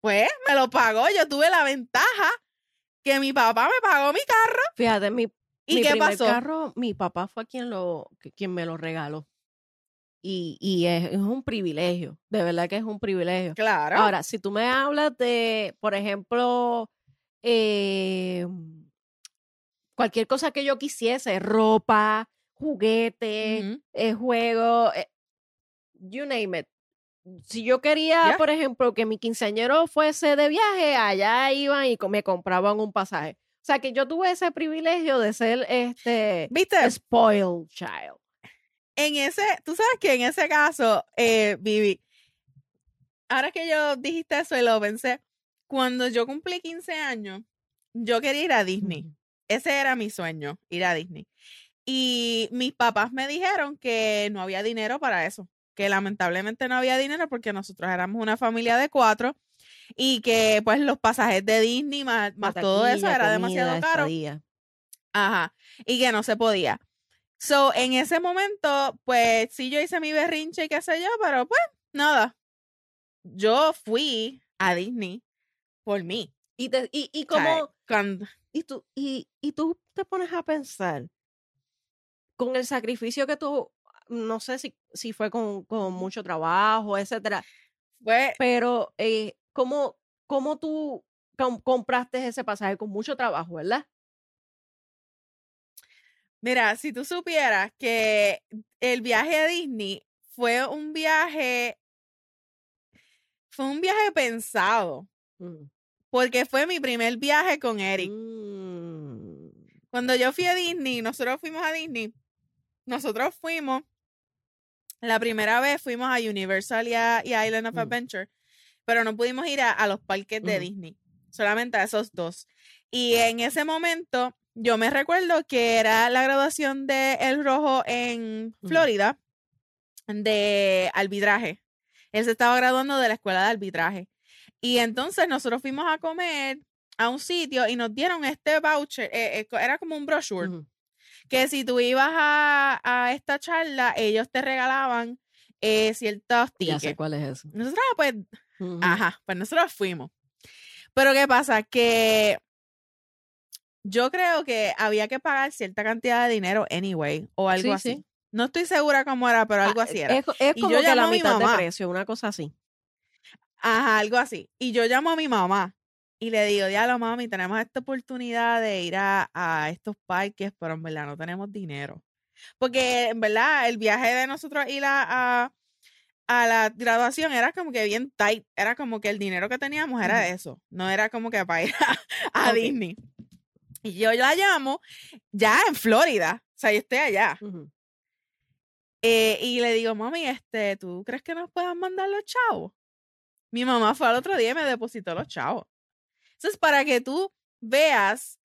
Pues me lo pagó. Yo tuve la ventaja que mi papá me pagó mi carro. Fíjate, mi, ¿Y mi qué primer pasó? carro, mi papá fue quien, lo, quien me lo regaló. Y, y es, es un privilegio, de verdad que es un privilegio. Claro. Ahora, si tú me hablas de, por ejemplo, eh, cualquier cosa que yo quisiese, ropa, juguete, Ujú. eh, juego, eh, you name it. Si yo quería, por ejemplo, que mi quinceañero fuese de viaje, allá iban y me compraban un pasaje. O sea, que yo tuve ese privilegio de ser este ¿Viste? spoiled child. En ese, tú sabes que en ese caso, eh, Vivi, ahora que yo dijiste eso y lo pensé, cuando yo cumplí 15 años, yo quería ir a Disney. Ese era mi sueño, ir a Disney. Y mis papás me dijeron que no había dinero para eso, que lamentablemente no había dinero porque nosotros éramos una familia de cuatro y que pues los pasajes de Disney más, todo eso era comida, demasiado caro. estadía. Ajá, y que no se podía. So, en ese momento, pues sí, yo hice mi berrinche y qué sé yo, pero pues nada. Yo fui a Disney por mí. Y, te- y, y como, cuando- y tú, y, y tú te pones a pensar con el sacrificio que tú, no sé si, si fue con, con mucho trabajo, etcétera, fue, pero eh, ¿cómo, cómo tú com- compraste ese pasaje con mucho trabajo, verdad? Mira, si tú supieras que el viaje a Disney fue un viaje, fue un viaje pensado, Mm. porque fue mi primer viaje con Eric. Mm. Cuando yo fui a Disney, nosotros fuimos a Disney, nosotros fuimos, la primera vez fuimos a Universal y, a, y Island of Mm. Adventure, pero no pudimos ir a, a los parques de. Disney, solamente a esos dos. Y en ese momento, yo me recuerdo que era la graduación de El Rojo en. Florida de arbitraje. Él se estaba graduando de la escuela de arbitraje. Y entonces nosotros fuimos a comer a un sitio y nos dieron este voucher, eh, eh, era como un brochure, que si tú ibas a, a esta charla, ellos te regalaban eh, ciertos Ya sé tickets. cuál es eso. Nosotros, pues, Ujú. Ajá, pues nosotros fuimos. Pero ¿qué pasa? Que yo creo que había que pagar cierta cantidad de dinero anyway, o algo Sí, así. sí. No estoy segura cómo era, pero algo Ah, así era. Es, es Y como yo que la llamo a mi mitad de precio, una cosa así. Ajá, algo así. Y yo llamo a mi mamá y le digo, diablo, mami, tenemos esta oportunidad de ir a, a estos parques, pero en verdad no tenemos dinero. Porque en verdad el viaje de nosotros ir a, a, a la graduación era como que bien tight. Era como que el dinero que teníamos era eso. No era como que para ir a. Disney. Y yo la llamo ya en Florida. O sea, yo estoy allá. Eh, y le digo, mami, este, ¿tú crees que nos puedan mandar los chavos? Mi mamá fue al otro día y me depositó los chavos. Entonces, para que tú veas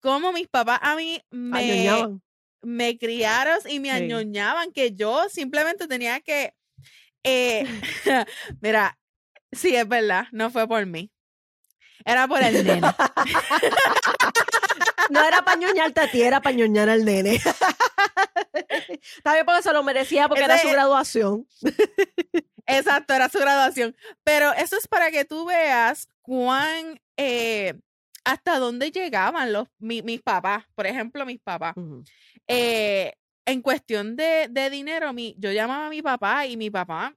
cómo mis papás a mí me, Añoñaban. me criaron y me Sí. añoñaban, que yo simplemente tenía que, eh, mira, sí, es verdad, no fue por mí. Era por el nene. No era para ñoñarte a ti, era para ñoñar al nene. Está bien porque se lo merecía porque era su graduación. Exacto, era su graduación. Pero eso es para que tú veas cuán, eh, hasta dónde llegaban los, mi- mis papás, por ejemplo, mis papás. Eh, en cuestión de, de dinero, mi, yo llamaba a mi papá y mi papá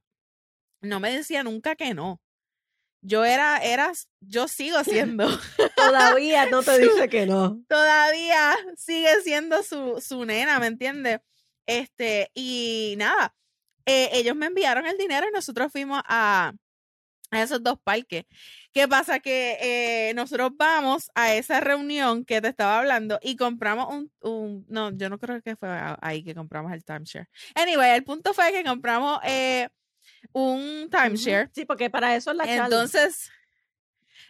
no me decía nunca que no. Yo era, era, yo sigo siendo, Todavía no te dice que no. todavía sigue siendo su, su nena, ¿me entiendes? Este, y nada, eh, ellos me enviaron el dinero y nosotros fuimos a, a esos dos parques. ¿Qué pasa? Que eh, nosotros vamos a esa reunión que te estaba hablando y compramos un, un- no, yo no creo que fue ahí que compramos el timeshare. Anyway, el punto fue que compramos eh, un timeshare. Sí, porque para eso es la. Entonces,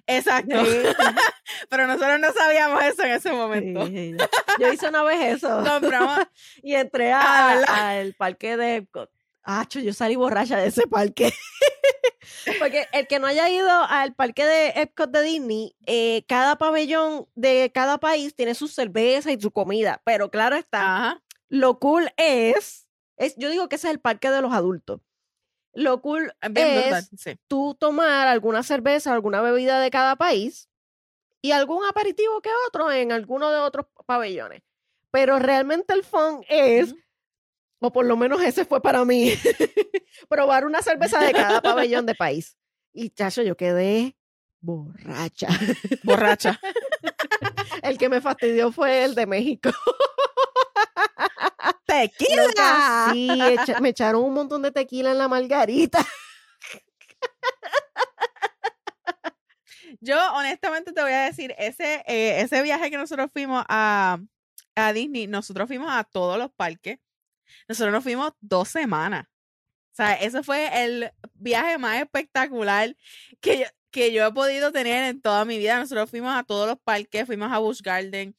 exacto. Sí, Pero nosotros no sabíamos eso en ese momento. sí. Yo hice una vez eso. Compramos, Y entré Ah, al parque de Epcot. Acho, yo salí borracha de ese parque. Porque el que no haya ido al parque de Epcot de Disney, eh, cada pabellón de cada país tiene su cerveza y su comida. Pero claro está, ajá, lo cool es, es, yo digo que ese es el parque de los adultos. Lo cool bien brutal, es sí. tú tomar alguna cerveza, alguna bebida de cada país y algún aperitivo que otro en alguno de otros pabellones. Pero realmente el fun es, o por lo menos ese fue para mí, probar una cerveza de cada pabellón de país. Y chacho, yo quedé borracha. Borracha. El que me fastidió fue el de México. Loca, ¡Tequila! sí, echa- me echaron un montón de tequila en la margarita. Yo, honestamente, te voy a decir, ese, eh, ese viaje que nosotros fuimos a, a Disney, nosotros fuimos a todos los parques. Nosotros nos fuimos dos semanas. O sea, ese fue el viaje más espectacular que yo, que yo he podido tener en toda mi vida. Nosotros fuimos a todos los parques, fuimos a Busch Garden,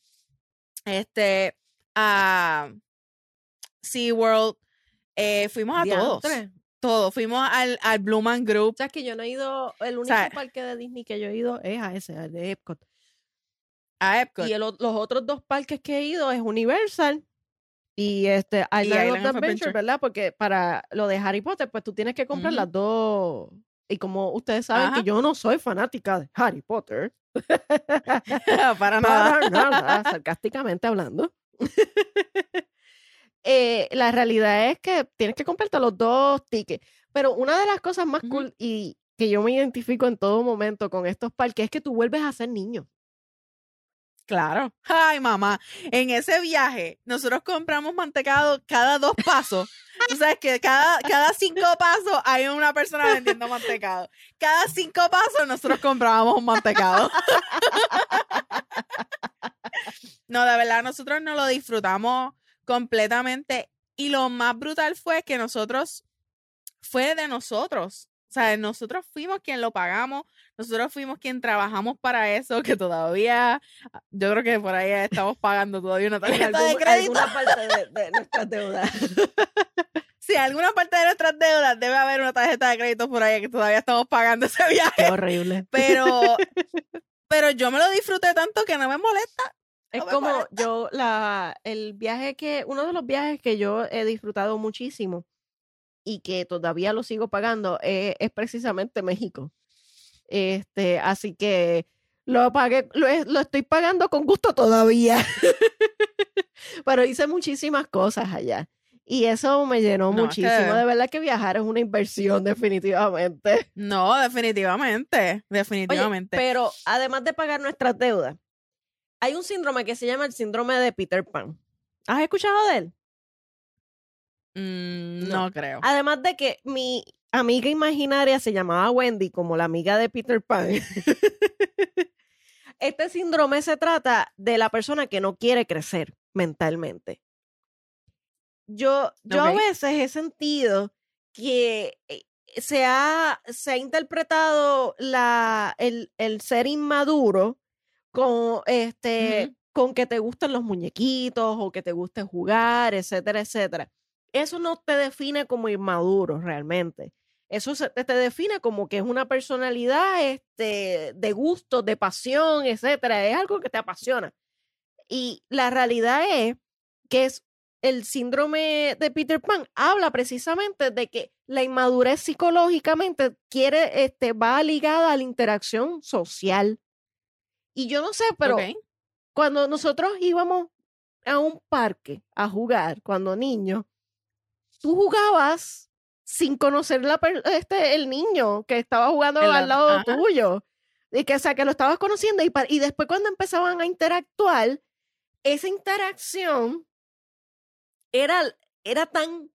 este, a SeaWorld, eh, fuimos a todos. Diantre. Todos. Fuimos al, al Blue Man Group. O sea, es que yo no he ido, el único sea, parque de Disney que yo he ido es a ese, al de Epcot. A Epcot. Y el los otros dos parques que he ido es Universal y este Island, Island of of Adventure, Adventure. ¿verdad? Porque para lo de Harry Potter, pues tú tienes que comprar las dos. Y como ustedes saben Ajá. que yo no soy fanática de Harry Potter, Para nada. para nada, sarcásticamente hablando. eh, la realidad es que tienes que comprarte los dos tickets. Pero una de las cosas más cool y que yo me identifico en todo momento con estos parques es que tú vuelves a ser niño. Claro. Ay, mamá. En ese viaje, nosotros compramos mantecado cada dos pasos. Tú sabes que cada, cada cinco pasos hay una persona vendiendo mantecado. Cada cinco pasos nosotros comprábamos un mantecado. No, de verdad, nosotros nos lo disfrutamos completamente. Y lo más brutal fue que nosotros, fue de nosotros. O sea, nosotros fuimos quien lo pagamos, nosotros fuimos quien trabajamos para eso, que todavía, ah, yo creo que por ahí estamos pagando todavía una En tarjeta de crédito. alguna parte de, de nuestras deudas. Sí, alguna parte de nuestras deudas debe haber una tarjeta de crédito por ahí que todavía estamos pagando ese viaje. Qué horrible. Pero, pero yo me lo disfruté tanto que no me molesta. Es No como yo, la, el viaje que, uno de los viajes que yo he disfrutado muchísimo y que todavía lo sigo pagando eh, es precisamente México. Este, así que lo pagué, lo, lo estoy pagando con gusto todavía. Pero hice muchísimas cosas allá. Y eso me llenó No, es que- muchísimo. De verdad que viajar es una inversión, definitivamente. No, definitivamente, Oye, definitivamente. pero además de pagar nuestras deudas, hay un síndrome que se llama el síndrome de Peter Pan. ¿Has escuchado de él? Mm, no. no. creo. Además de que mi amiga imaginaria se llamaba Wendy, como la amiga de Peter Pan. este síndrome se trata de la persona que no quiere crecer mentalmente. Yo, yo a veces he sentido que eh, se ha, se ha interpretado la, el, el ser inmaduro con, este, con que te gustan los muñequitos o que te guste jugar, etcétera, etcétera. Eso no te define como inmaduro realmente. Eso se- te, te define como que es una personalidad este, de gusto, de pasión, etcétera. Es algo que te apasiona. Y la realidad es que es el síndrome de Peter Pan habla precisamente de que la inmadurez psicológicamente quiere, este, va ligada a la interacción social. Y yo no sé, pero cuando nosotros íbamos a un parque a jugar cuando niños, tú jugabas sin conocer la este, el niño que estaba jugando El al ad- lado ajá. tuyo. Y que, o sea, que lo estabas conociendo y, y después cuando empezaban a interactuar, esa interacción era, era tan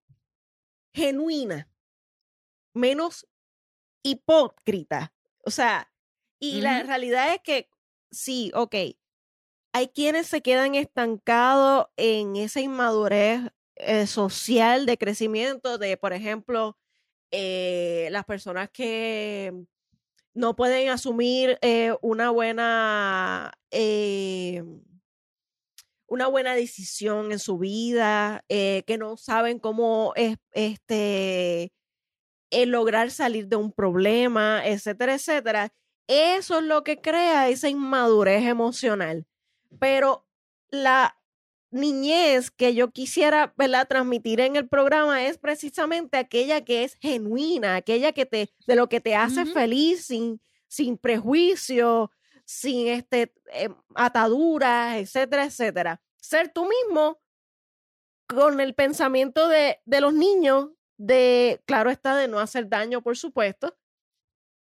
genuina, menos hipócrita. O sea, y la realidad es que sí, ok, hay quienes se quedan estancados en esa inmadurez eh, social de crecimiento de, por ejemplo, eh, las personas que no pueden asumir eh, una buena una buena decisión en su vida, que no saben cómo es, este, lograr salir de un problema, etcétera, etcétera. Eso es lo que crea esa inmadurez emocional. Pero la niñez que yo quisiera ¿verdad? transmitir en el programa es precisamente aquella que es genuina, aquella que te, de lo que te hace feliz sin, sin prejuicio, sin este, eh, ataduras, etcétera, etcétera. Ser tú mismo con el pensamiento de, de los niños, de, claro está, de no hacer daño, por supuesto,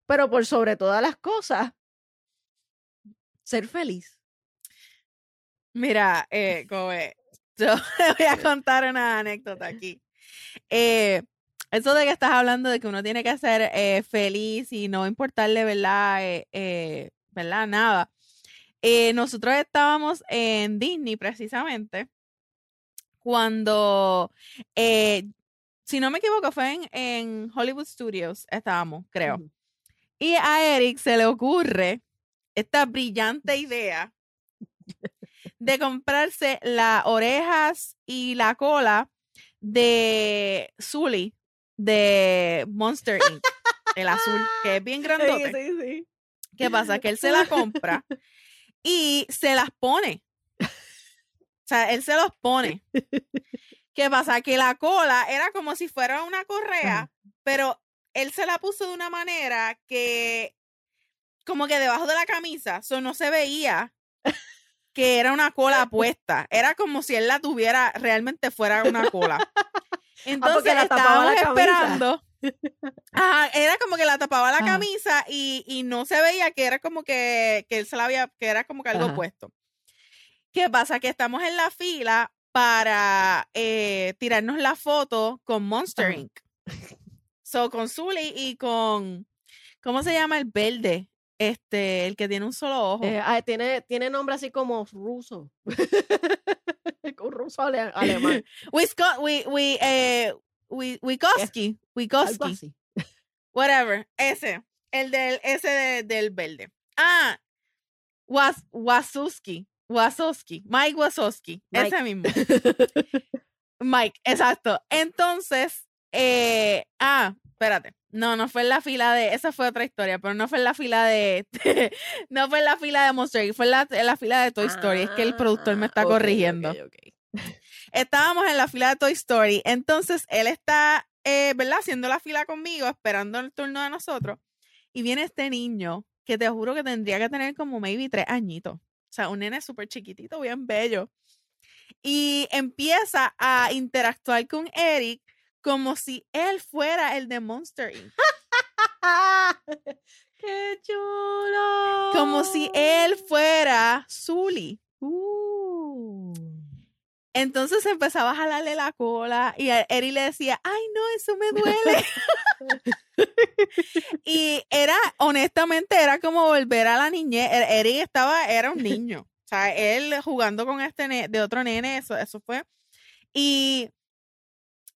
pero por sobre todas las cosas, ser feliz. Mira, eh, Kobe, yo le voy a contar una anécdota aquí. Eh, eso de que estás hablando de que uno tiene que ser eh, feliz y no importarle, ¿verdad? Eh, eh, ¿Verdad? Nada. Nosotros estábamos en Disney precisamente cuando, eh, si no me equivoco, fue en, en Hollywood Studios, estábamos, creo. Y a Eric se le ocurre esta brillante idea de comprarse las orejas y la cola de Zully de Monster Inc. El azul, que es bien grandote. Sí, sí. ¿Qué pasa? Que él se la compra y se las pone. O sea, él se los pone. ¿Qué pasa? Que la cola era como si fuera una correa, pero él se la puso de una manera que como que debajo de la camisa, eso no se veía que era una cola puesta. Era como si él la tuviera, realmente fuera una cola. Entonces la tapaba la estábamos camisa. esperando. Ajá, era como que la tapaba la Ajá. camisa y, y no se veía que era como que, que él se la había, que era como que algo Ajá. puesto. ¿Qué pasa? Que estamos en la fila para eh, tirarnos la foto con Monster. Inc. So, con Zully y con, ¿cómo se llama el verde? Este, el que tiene un solo ojo. Eh, ah, tiene, tiene nombre así como ruso. Un ruso ale- alemán. Wisko- we, we, eh, we, Wikoski, whatever, ese, el del, ese de- del verde. Ah, Was, Wasuski, Wasowski, Mike Wasowski, Mike. ese mismo. Mike, exacto. Entonces, eh, ah, espérate, No, no fue en la fila de. Esa fue otra historia, pero no fue en la fila de. no fue en la fila de Monster Inc., fue en la, en la fila de Toy Story. es que el productor me está Ah, corrigiendo. Estábamos en la fila de Toy Story. Entonces él está, eh, ¿verdad? Haciendo la fila conmigo, esperando el turno de nosotros. Y viene este niño que te juro que tendría que tener como maybe tres añitos. O sea, un nene súper chiquitito, bien bello. Y empieza a interactuar con Eric como si él fuera el de Monster Inc. ¡Qué chulo! Como si él fuera Zully. Uh. Entonces empezaba a jalarle la cola y a Eri le decía, ay no, eso me duele. y era, honestamente, era como volver a la niñez. E- Eri estaba, era un niño. O sea, él jugando con este de otro nene, eso, eso fue. Y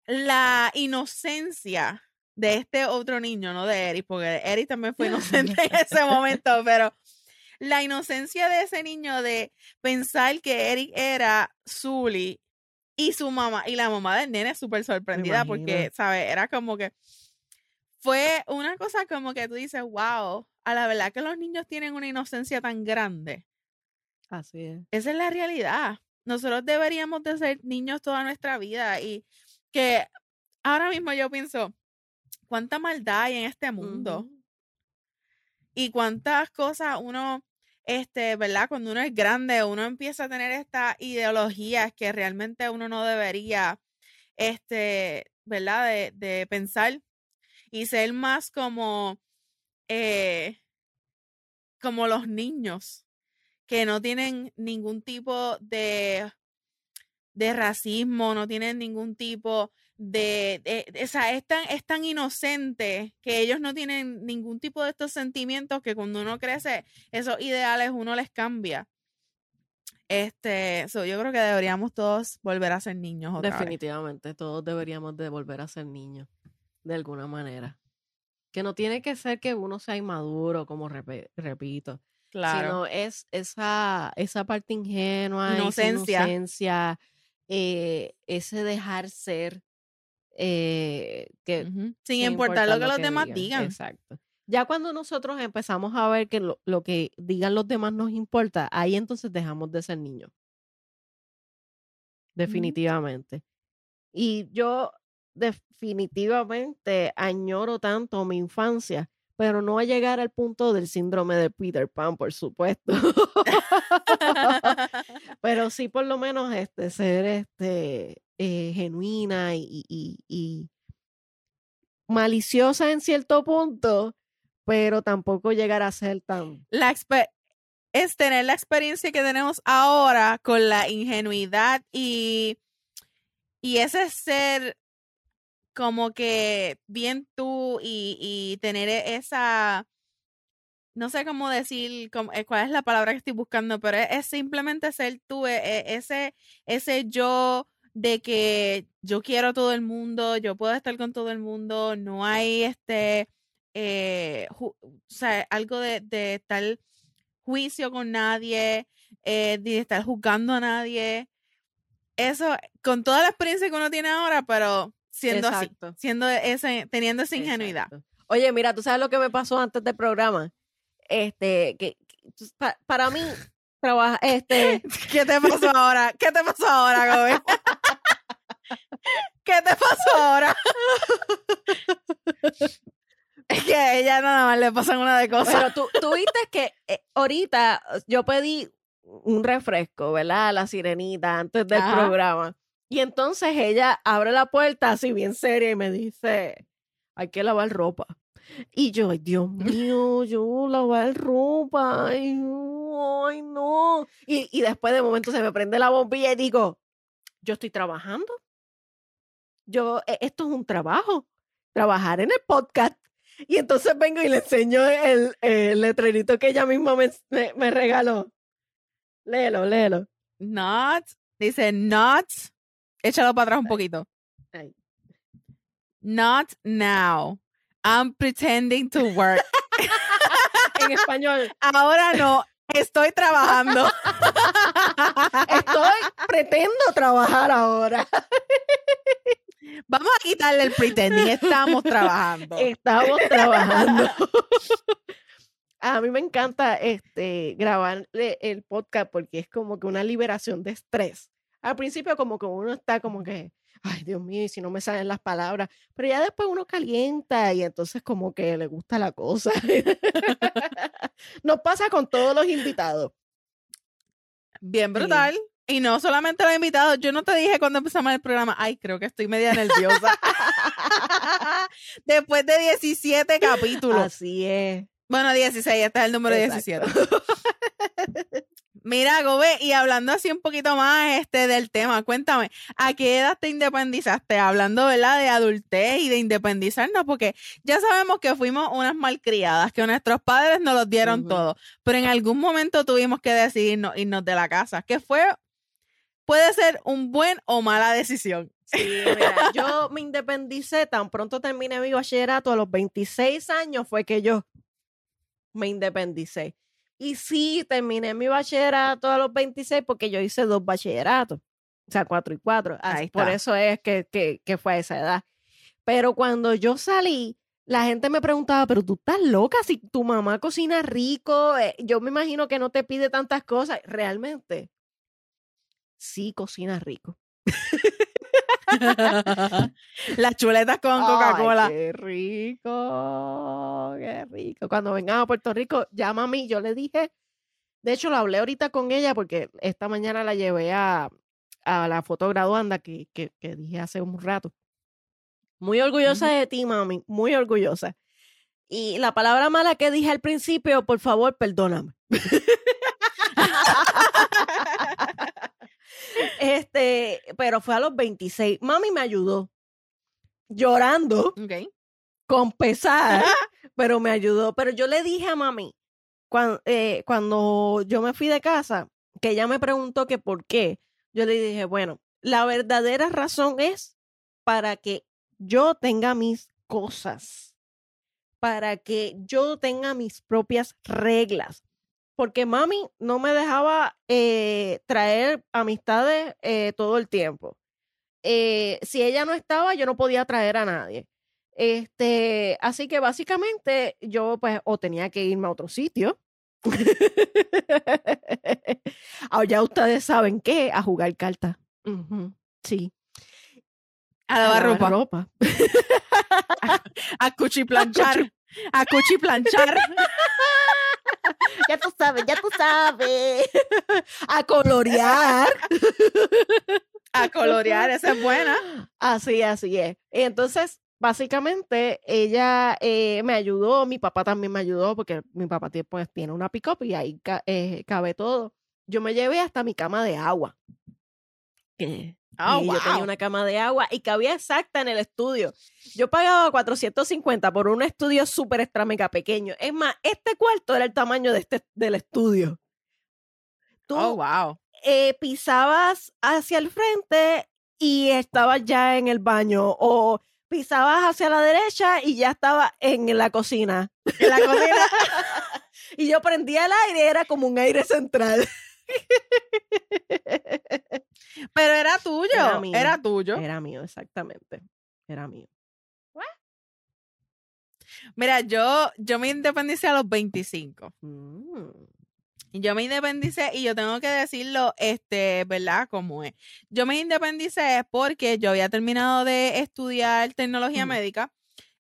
la inocencia de este otro niño, no de Eri, porque Eri también fue inocente en ese momento, pero la inocencia de ese niño de pensar que Eric era Zully y su mamá, y la mamá del nene súper sorprendida porque. ¿sabes? Era como que fue una cosa como que tú dices, wow, a la verdad que los niños tienen una inocencia tan grande. Así es. Esa es la realidad. Nosotros deberíamos de ser niños toda nuestra vida y que ahora mismo yo pienso, ¿cuánta maldad hay en este mundo? Y cuántas cosas uno, este, ¿verdad? Cuando uno es grande, uno empieza a tener estas ideologías que realmente uno no debería, este, ¿verdad? De, de pensar y ser más como, eh, como los niños que no tienen ningún tipo de, de racismo, no tienen ningún tipo de, de- de- o sea, es tan, es tan inocente que ellos no tienen ningún tipo de estos sentimientos que cuando uno crece, esos ideales uno les cambia. Este, so, yo creo que deberíamos todos volver a ser niños otra vez. Definitivamente, todos deberíamos de volver a ser niños, de alguna manera. Que no tiene que ser que uno sea inmaduro, como repito, Claro. sino es esa, esa parte ingenua, esa Inocencia. Eh, ese dejar ser, eh, que. Sin, importar lo que los demás digan. Exacto. Ya cuando nosotros empezamos a ver que lo, lo que digan los demás nos importa, ahí entonces dejamos de ser niños. Definitivamente. Y yo definitivamente añoro tanto mi infancia, pero no a llegar al punto del síndrome de Peter Pan, por supuesto. pero sí por lo menos este ser este eh, genuina y, maliciosa en cierto punto, pero tampoco llegar a ser tan la es tener la experiencia que tenemos ahora con la ingenuidad y, y ese ser como que bien tú y, tener e- esa, no sé cómo decir, cómo- eh, cuál es la palabra que estoy buscando, pero es, es simplemente ser tú, e- e- ese, ese yo de que yo quiero a todo el mundo, yo puedo estar con todo el mundo, no hay este, eh, algo de, de estar juicio con nadie, eh, de estar juzgando a nadie. Eso, con toda la experiencia que uno tiene ahora, pero siendo Exacto. así, siendo ese, teniendo esa ingenuidad. Exacto. Oye, mira, tú sabes lo que me pasó antes del programa. Este, que, que tú- pa- para mí, trabaja, este, ¿Qué te pasó ahora? ¿Qué te pasó ahora, Gobe? ¿Qué te pasó ahora? es que a ella nada más le pasan una de cosas. pero tú, tú viste que eh, ahorita yo pedí un refresco, ¿verdad? A la sirenita antes del Ajá. programa. Y entonces ella abre la puerta así bien seria y me dice, hay que lavar ropa. Y yo, ay, Dios mío, yo lavar ropa, ay, ay, no. Y, y después de momento se me prende la bombilla y digo, yo estoy trabajando. Yo, e- esto es un trabajo, trabajar en el podcast. Y entonces vengo y le enseño el, el letrerito que ella misma me, me, me regaló. Léelo, léelo. Not, dice not, échalo para atrás un poquito. Ay. Not now. I'm pretending to work. En español, Ahora no, estoy trabajando. estoy, pretendo trabajar ahora. Vamos a quitarle el pretending. Estamos trabajando. Estamos trabajando. A mí me encanta este, grabar eh, el podcast porque es como que una liberación de estrés. Al principio como que uno está como que, ay Dios mío, y si no me salen las palabras, pero ya después uno calienta y entonces como que le gusta la cosa. Nos pasa con todos los invitados. Bien brutal. Y no solamente los invitados, yo no te dije cuando empezamos el programa, ay, creo que estoy media nerviosa. Después de 17 capítulos. Así es. Bueno, 16, este es el número Exacto. 17. Mira, Gobe, y hablando así un poquito más este del tema, cuéntame, ¿a qué edad te independizaste? Hablando, ¿verdad? De adultez y de independizarnos, porque ya sabemos que fuimos unas malcriadas, que nuestros padres nos los dieron todo, pero en algún momento tuvimos que decidirnos irnos de la casa, que fue, puede ser un buen o mala decisión. Sí, mira, yo me independicé, tan pronto terminé mi bachillerato, a los 26 años fue que yo me independicé. Y sí, terminé mi bachillerato a los 26 porque yo hice dos bachilleratos, o sea, cuatro y cuatro. Ahí Así- Por eso es que, que, que fue a esa edad. Pero cuando yo salí, la gente me preguntaba, pero tú estás loca si tu mamá cocina rico, eh, yo me imagino que no te pide tantas cosas. Realmente, sí cocina rico. Las chuletas con Coca-Cola. qué rico, qué rico. Cuando vengan a Puerto Rico, llama a mí. Yo le dije, de hecho, lo hablé ahorita con ella porque esta mañana la llevé a, a la fotograduanda que, que, que dije hace un rato. Muy orgullosa de ti, mami, muy orgullosa. Y la palabra mala que dije al principio, por favor, perdóname. este, pero fue a los 26. Mami me ayudó llorando con pesar, pero me ayudó. Pero yo le dije a mami, cuando, cuando yo me fui de casa, que ella me preguntó que por qué, yo le dije, bueno, la verdadera razón es para que yo tenga mis cosas, para que yo tenga mis propias reglas. Porque mami no me dejaba eh, traer amistades eh, todo el tiempo. Eh, si ella no estaba, yo no podía traer a nadie. Este, así que básicamente yo pues o tenía que irme a otro sitio. Ah, ya ustedes saben qué, a jugar cartas. Sí. A lavar ropa. ropa. A cuchiplanchar. A cuchiplanchar. Ya tú sabes, ya tú sabes. A colorear. A colorear. Esa es buena. Así, así es. Y entonces, básicamente, ella eh, me ayudó, mi papá también me ayudó, porque mi papá pues, tiene una pick-up y ahí ca- eh, cabe todo. Yo me llevé hasta mi cama de agua. Que- Oh, y yo tenía una cama de agua y cabía exacta en el estudio. Yo pagaba 450 por un estudio súper extra mega pequeño. Es más, este cuarto era el tamaño de este, del estudio. Tú Oh, wow. eh, pisabas hacia el frente y estabas ya en el baño o pisabas hacia la derecha y ya estaba en la cocina. En la cocina. Y yo prendía el aire, era como un aire central. Pero era tuyo. Era mío. Era tuyo. Era mío, exactamente. Era mío. Mira, yo, yo me independicé a los 25. Mm. Yo me independicé y yo tengo que decirlo, este, ¿verdad? Como es. Yo me independicé porque yo había terminado de estudiar tecnología Ujú. médica.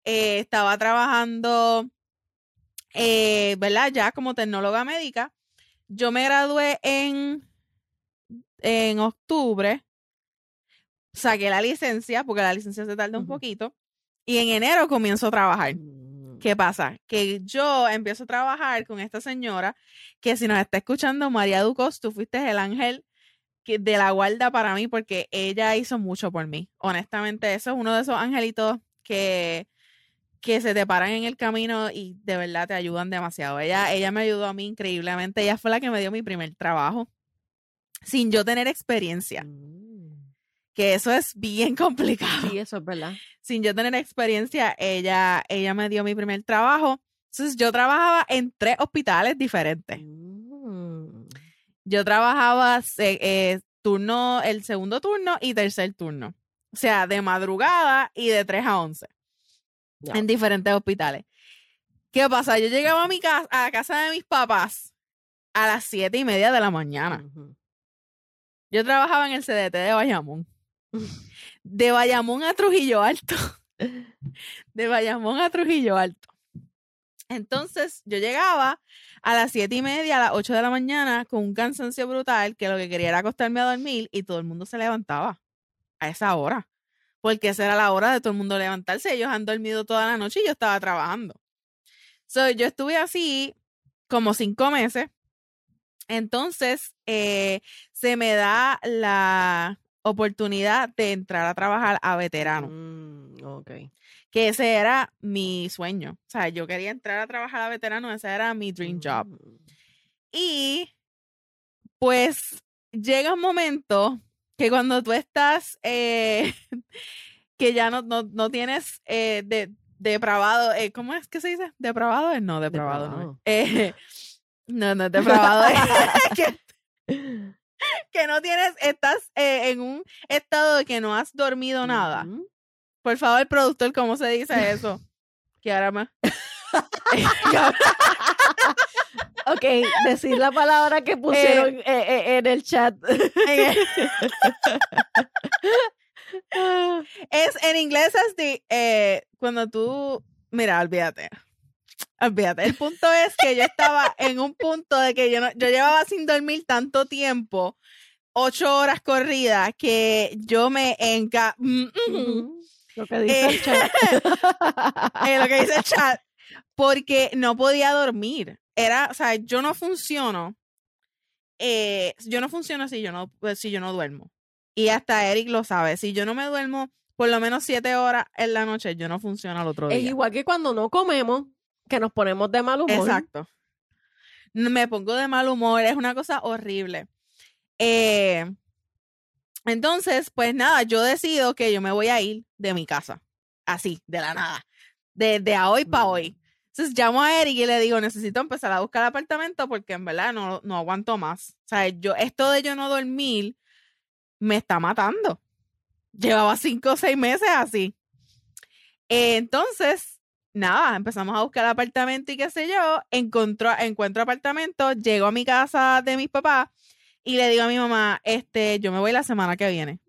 eh, estaba trabajando, eh, ¿verdad? Ya como tecnóloga médica. Yo me gradué en, en octubre. Saqué la licencia, porque la licencia se tarda un poquito. Y en enero comienzo a trabajar. Mm. ¿Qué pasa? Que yo empiezo a trabajar con esta señora que si nos está escuchando, María Ducos, tú fuiste el ángel que- de la guarda para mí porque ella hizo mucho por mí. Honestamente, eso es uno de esos angelitos que, que se te paran en el camino y de verdad te ayudan demasiado. Ella, ella me ayudó a mí increíblemente. Ella fue la que me dio mi primer trabajo sin yo tener experiencia, Mm. que eso es bien complicado Sí, eso es verdad. sin yo tener experiencia, ella, ella me dio mi primer trabajo. Entonces yo trabajaba en tres hospitales diferentes. Mm. Yo trabajaba eh, turno, el segundo turno y tercer turno. O sea, de madrugada y de 3 a 11 Ya. en diferentes hospitales. ¿Qué pasa? Yo llegaba a mi casa, a la casa de mis papás a las siete y media de la mañana. Yo trabajaba en el CDT de Bayamón. De Bayamón a Trujillo Alto. De Bayamón a Trujillo Alto. Entonces, yo llegaba a las siete y media, a las 8 de la mañana, con un cansancio brutal, que lo que quería era acostarme a dormir y todo el mundo se levantaba a esa hora. Porque esa era la hora de todo el mundo levantarse. Ellos han dormido toda la noche y yo estaba trabajando. So, yo estuve así como cinco meses. Entonces, eh, se me da la oportunidad de entrar a trabajar a veterano, Mm, ok. que ese era mi sueño. O sea, yo quería entrar a trabajar a veterano, ese era mi dream job. Mm. Y pues llega un momento que cuando tú estás, eh, que ya no, no, no tienes eh, de, depravado, eh, ¿cómo es que se dice? ¿Depravado? No, depravado, no. no, no es depravado. que, que no tienes, estás eh, en un estado de que no has dormido nada. Por favor, productor, ¿cómo se dice eso? Que ahora más. Ok, decir la palabra que pusieron eh, eh, en el chat. es en inglés es de eh, cuando tú mira olvídate olvídate el punto es que yo estaba en un punto de que yo no, yo llevaba sin dormir tanto tiempo ocho horas corridas que yo me enca mm, mm. Lo que dice Eh, el chat. eh, lo que dice el chat porque no podía dormir era o sea yo no funciono eh, yo no funciono si yo no pues, si yo no duermo y hasta Eric lo sabe si yo no me duermo por lo menos siete horas en la noche yo no funciono al otro día Es igual que cuando no comemos, que nos ponemos de mal humor. Exacto. Me pongo de mal humor, es una cosa horrible. Eh, entonces, pues nada, yo decido que yo me voy a ir de mi casa, así, de la nada, de, de a hoy para Mm. hoy. Entonces llamo a Eric y le digo, necesito empezar a buscar apartamento porque en verdad no, no aguanto más. O sea, yo, esto de yo no dormir me está matando. Llevaba cinco o seis meses así. Eh, entonces, nada, empezamos a buscar apartamento y qué sé yo, encontró, encuentro apartamento, llego a mi casa de mis papás y le digo a mi mamá, este, yo me voy la semana que viene.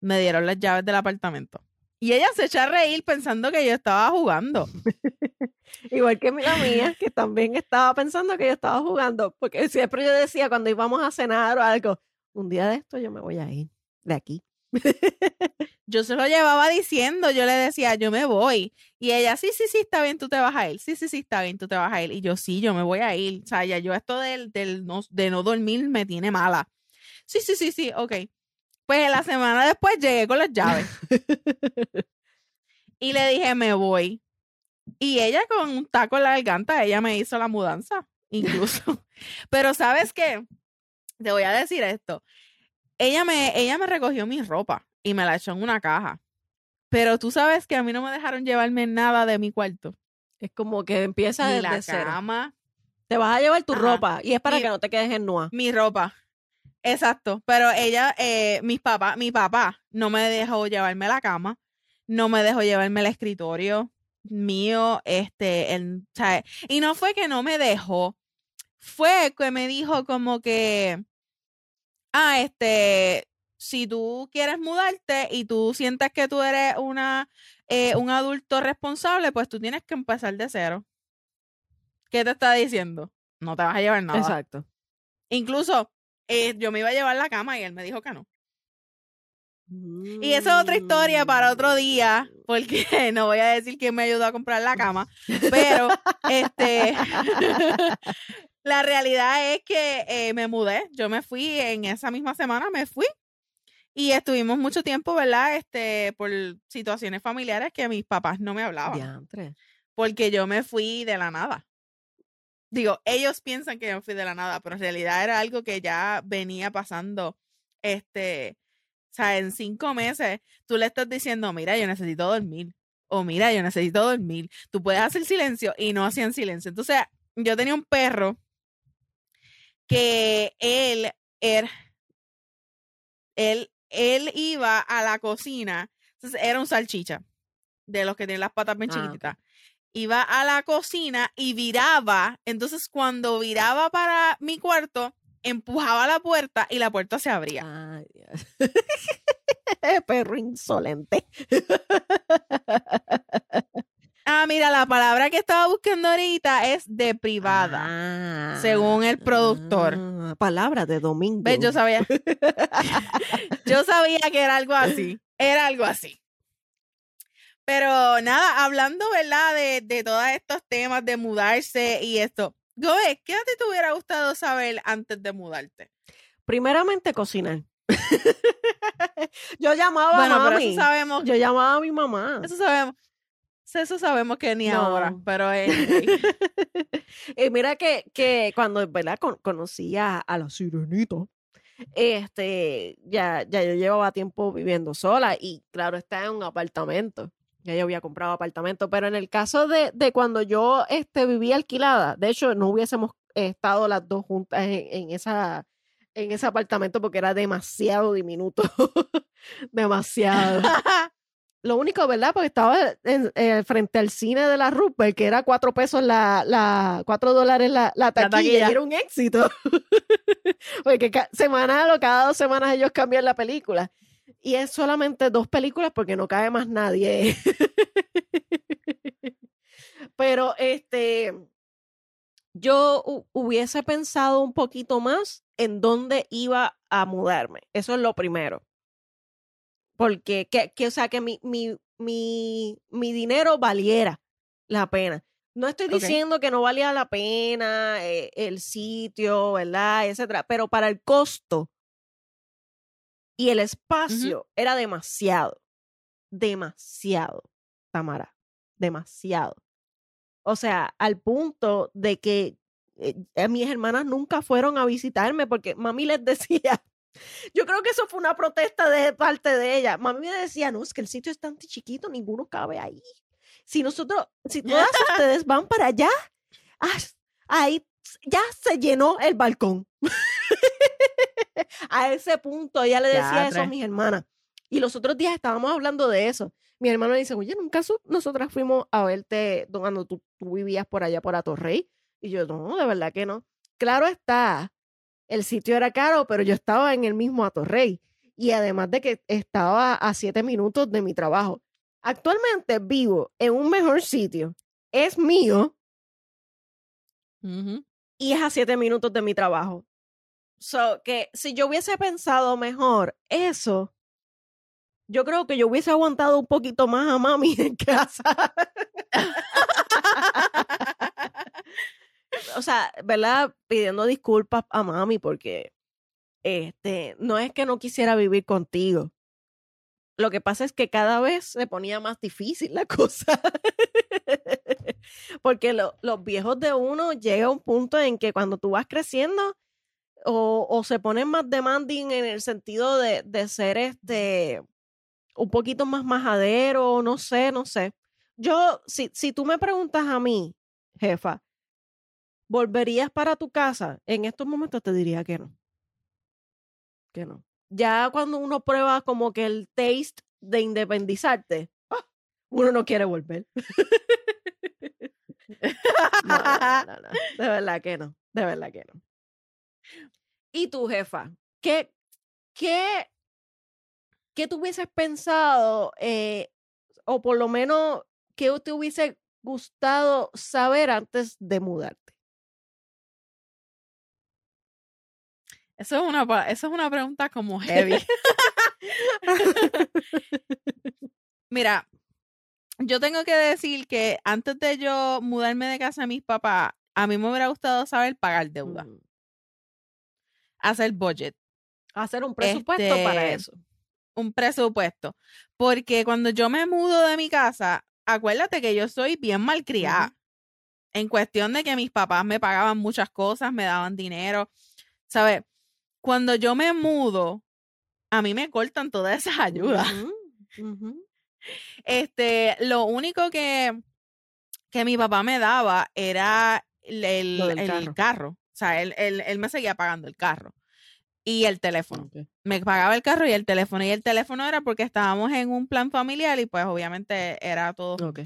Me dieron las llaves del apartamento. Y ella se echa a reír pensando que yo estaba jugando. Igual que la mía, que también estaba pensando que yo estaba jugando, porque siempre yo decía cuando íbamos a cenar o algo, un día de esto yo me voy a ir de aquí. Yo se lo llevaba diciendo, yo le decía, yo me voy. Y ella, sí, sí, sí, está bien, tú te vas a ir. Sí, sí, sí, está bien, tú te vas a ir. Y yo, sí, yo me voy a ir. O sea, ya yo esto del, del no, de no dormir me tiene mala. Sí, sí, sí, sí, ok. Pues la semana después llegué con las llaves. y le dije, me voy. Y ella con un taco en la garganta, ella me hizo la mudanza, incluso. Pero ¿sabes qué? Te voy a decir esto. Ella me, ella me recogió mi ropa y me la echó en una caja. Pero tú sabes que a mí no me dejaron llevarme nada de mi cuarto. Es como que empieza Ni desde la cero. cama, Te vas a llevar tu Ajá. ropa y es para Mi- que no te quedes en nua. mi ropa. Exacto. Pero ella, eh, mis papás, mi papá no me dejó llevarme la cama, no me dejó llevarme el escritorio mío, este, el, y no fue que no me dejó, fue que me dijo como que, ah, este, si tú quieres mudarte y tú sientes que tú eres una, eh, un adulto responsable, pues tú tienes que empezar de cero. ¿Qué te está diciendo? No te vas a llevar nada. Exacto. Incluso eh, yo me iba a llevar la cama y él me dijo que no. Y esa es otra historia para otro día, porque no voy a decir quién me ayudó a comprar la cama, pero este la realidad es que eh, me mudé, yo me fui en esa misma semana, me fui y estuvimos mucho tiempo, ¿verdad? Este, por situaciones familiares que mis papás no me hablaban, Diantre. porque yo me fui de la nada. Digo, ellos piensan que yo me fui de la nada, pero en realidad era algo que ya venía pasando, este, o sea, en cinco meses tú le estás diciendo, mira, yo necesito dormir. O mira, yo necesito dormir. Tú puedes hacer silencio y no hacían silencio. Entonces, yo tenía un perro que él, er- él, él iba a la cocina Entonces era un salchicha, de los que tienen las patas bien Ah, chiquititas. Iba a la cocina y viraba. Entonces, cuando viraba para mi cuarto, empujaba la puerta y la puerta se abría. Ay, Dios. Perro insolente. Ah, mira, la palabra que estaba buscando ahorita es deprivada. según el productor. Ah, palabra de domingo. ¿Ves? Yo sabía. Yo sabía que era algo así. Era algo así. Pero nada, hablando, ¿verdad? De, de todos estos temas de mudarse y esto. Gobe, ¿qué a ti te hubiera gustado saber antes de mudarte? Primeramente cocinar. Yo llamaba bueno, a pero mami. eso sabemos. Yo llamaba a mi mamá. Eso sabemos. Eso sabemos que ni No. ahora. Pero anyway. y mira que, que cuando ¿verdad? Con- conocí a, a la sirenita, este, ya, ya yo llevaba tiempo viviendo sola y claro, está en un apartamento. Ya yo había comprado apartamento, pero en el caso de, de cuando yo este, vivía alquilada, de hecho no hubiésemos estado las dos juntas en, en esa, en ese apartamento porque era demasiado diminuto, demasiado. Lo único, ¿verdad? Porque estaba en- eh, frente al cine de la Rupert, que era cuatro pesos la, la cuatro dólares la, la taquilla, y taquilla. era un éxito. porque semanal o cada dos semanas ellos cambian la película. Y es solamente dos películas porque no cae más nadie. Pero este, yo hu- hubiese pensado un poquito más en dónde iba a mudarme. Eso es lo primero. Porque, que, que, o sea, que mi, mi, mi, mi dinero valiera la pena. No estoy diciendo que no valía la pena eh, el sitio, ¿verdad? Etcétera. Pero para el costo y el espacio era demasiado. Demasiado, Tamara. Demasiado. O sea, al punto de que eh, mis hermanas nunca fueron a visitarme porque mami les decía, yo creo que eso fue una protesta de parte de ella. Mami me decía, no, es que el sitio es tan chiquito, ninguno cabe ahí. Si nosotros, si todas ustedes van para allá, ah, ahí ya se llenó el balcón. a ese punto ella le decía eso a mis hermanas. Y los otros días estábamos hablando de eso. Mi hermano dice, oye, nunca nosotras fuimos a verte cuando tú, tú vivías por allá por Atorrey. Y yo, no, de verdad que no. Claro está, el sitio era caro, pero yo estaba en el mismo Atorrey. Y además de que estaba a siete minutos de mi trabajo. Actualmente vivo en un mejor sitio. Es mío y es a siete minutos de mi trabajo. So, que si yo hubiese pensado mejor eso, yo creo que yo hubiese aguantado un poquito más a mami en casa. o ¿verdad? Pidiendo disculpas a mami porque este, no es que no quisiera vivir contigo. Lo que pasa es que cada vez se ponía más difícil la cosa. porque lo- los viejos de uno llega a un punto en que cuando tú vas creciendo o, o se ponen más demanding en el sentido de, de ser este un poquito más majadero, no sé, no sé. Yo, si, si tú me preguntas a mí, jefa, ¿volverías para tu casa? En estos momentos te diría que no. Que no. Ya cuando uno prueba como que el taste de independizarte, ¡ah! uno no quiere volver. No, no. De verdad que no. De verdad que no. ¿Y tu jefa? ¿Qué, qué, qué tú hubieses pensado, eh, o por lo menos, qué te hubiese gustado saber antes de mudarte? Eso es una, eso es una pregunta como heavy. Mira, yo tengo que decir que antes de yo mudarme de casa a mis papás, a mí me hubiera gustado saber pagar deuda, Mm. hacer budget, Hacer un presupuesto para Este, eso. un presupuesto. Porque cuando yo me mudo de mi casa, acuérdate que yo soy bien malcriada. En cuestión de que mis papás me pagaban muchas cosas, me daban dinero. ¿Sabes? Cuando yo me mudo, a mí me cortan todas esas ayudas. Este, lo único que, que mi papá me daba era el, el- carro. carro. O sea, él, él- él me seguía pagando el carro. y el teléfono. Me pagaba el carro y el teléfono. Y el teléfono era porque estábamos en un plan familiar y pues obviamente era todo. Ok.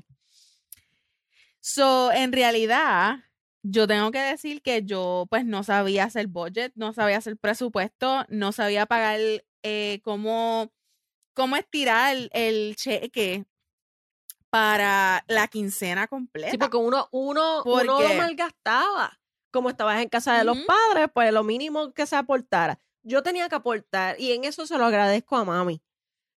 So, en realidad, yo tengo que decir que yo pues no sabía hacer budget, no sabía hacer presupuesto, no sabía pagar eh, cómo, cómo estirar el, el cheque para la quincena completa. Sí, porque uno, uno, ¿Por uno lo malgastaba. Como estabas en casa de los padres, pues lo mínimo que se aportara. Yo tenía que aportar y en eso se lo agradezco a mami.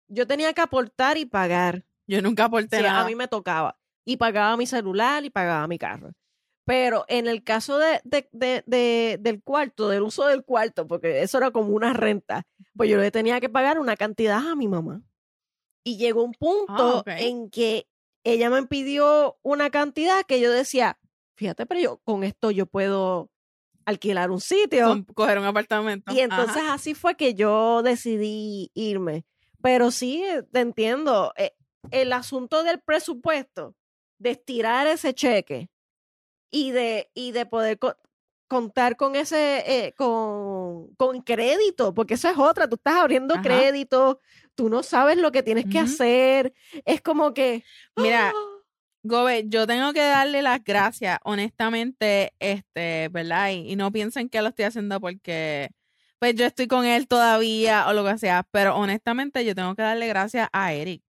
Yo tenía que aportar y pagar. Yo nunca aporté Sí, nada. a mí me tocaba. Y pagaba mi celular y pagaba mi carro. Pero en el caso de, de- de- de- del cuarto, del uso del cuarto, porque eso era como una renta, pues yo le tenía que pagar una cantidad a mi mamá. Y llegó un punto ok. en que ella me pidió una cantidad que yo decía, fíjate, pero yo con esto yo puedo alquilar un sitio. Con- coger un apartamento. Y entonces Ajá. así fue que yo decidí irme. Pero sí, eh, te entiendo. eh, El asunto del presupuesto, de estirar ese cheque y de, y de poder co- contar con ese, eh, con, con crédito, porque eso es otra, tú estás abriendo Ajá. crédito, tú no sabes lo que tienes que hacer, es como que... Mira, ¡ah! Gobe, yo tengo que darle las gracias, honestamente, este, ¿verdad? Y, y no piensen que lo estoy haciendo porque, pues yo estoy con él todavía o lo que sea, pero honestamente yo tengo que darle gracias a Eric.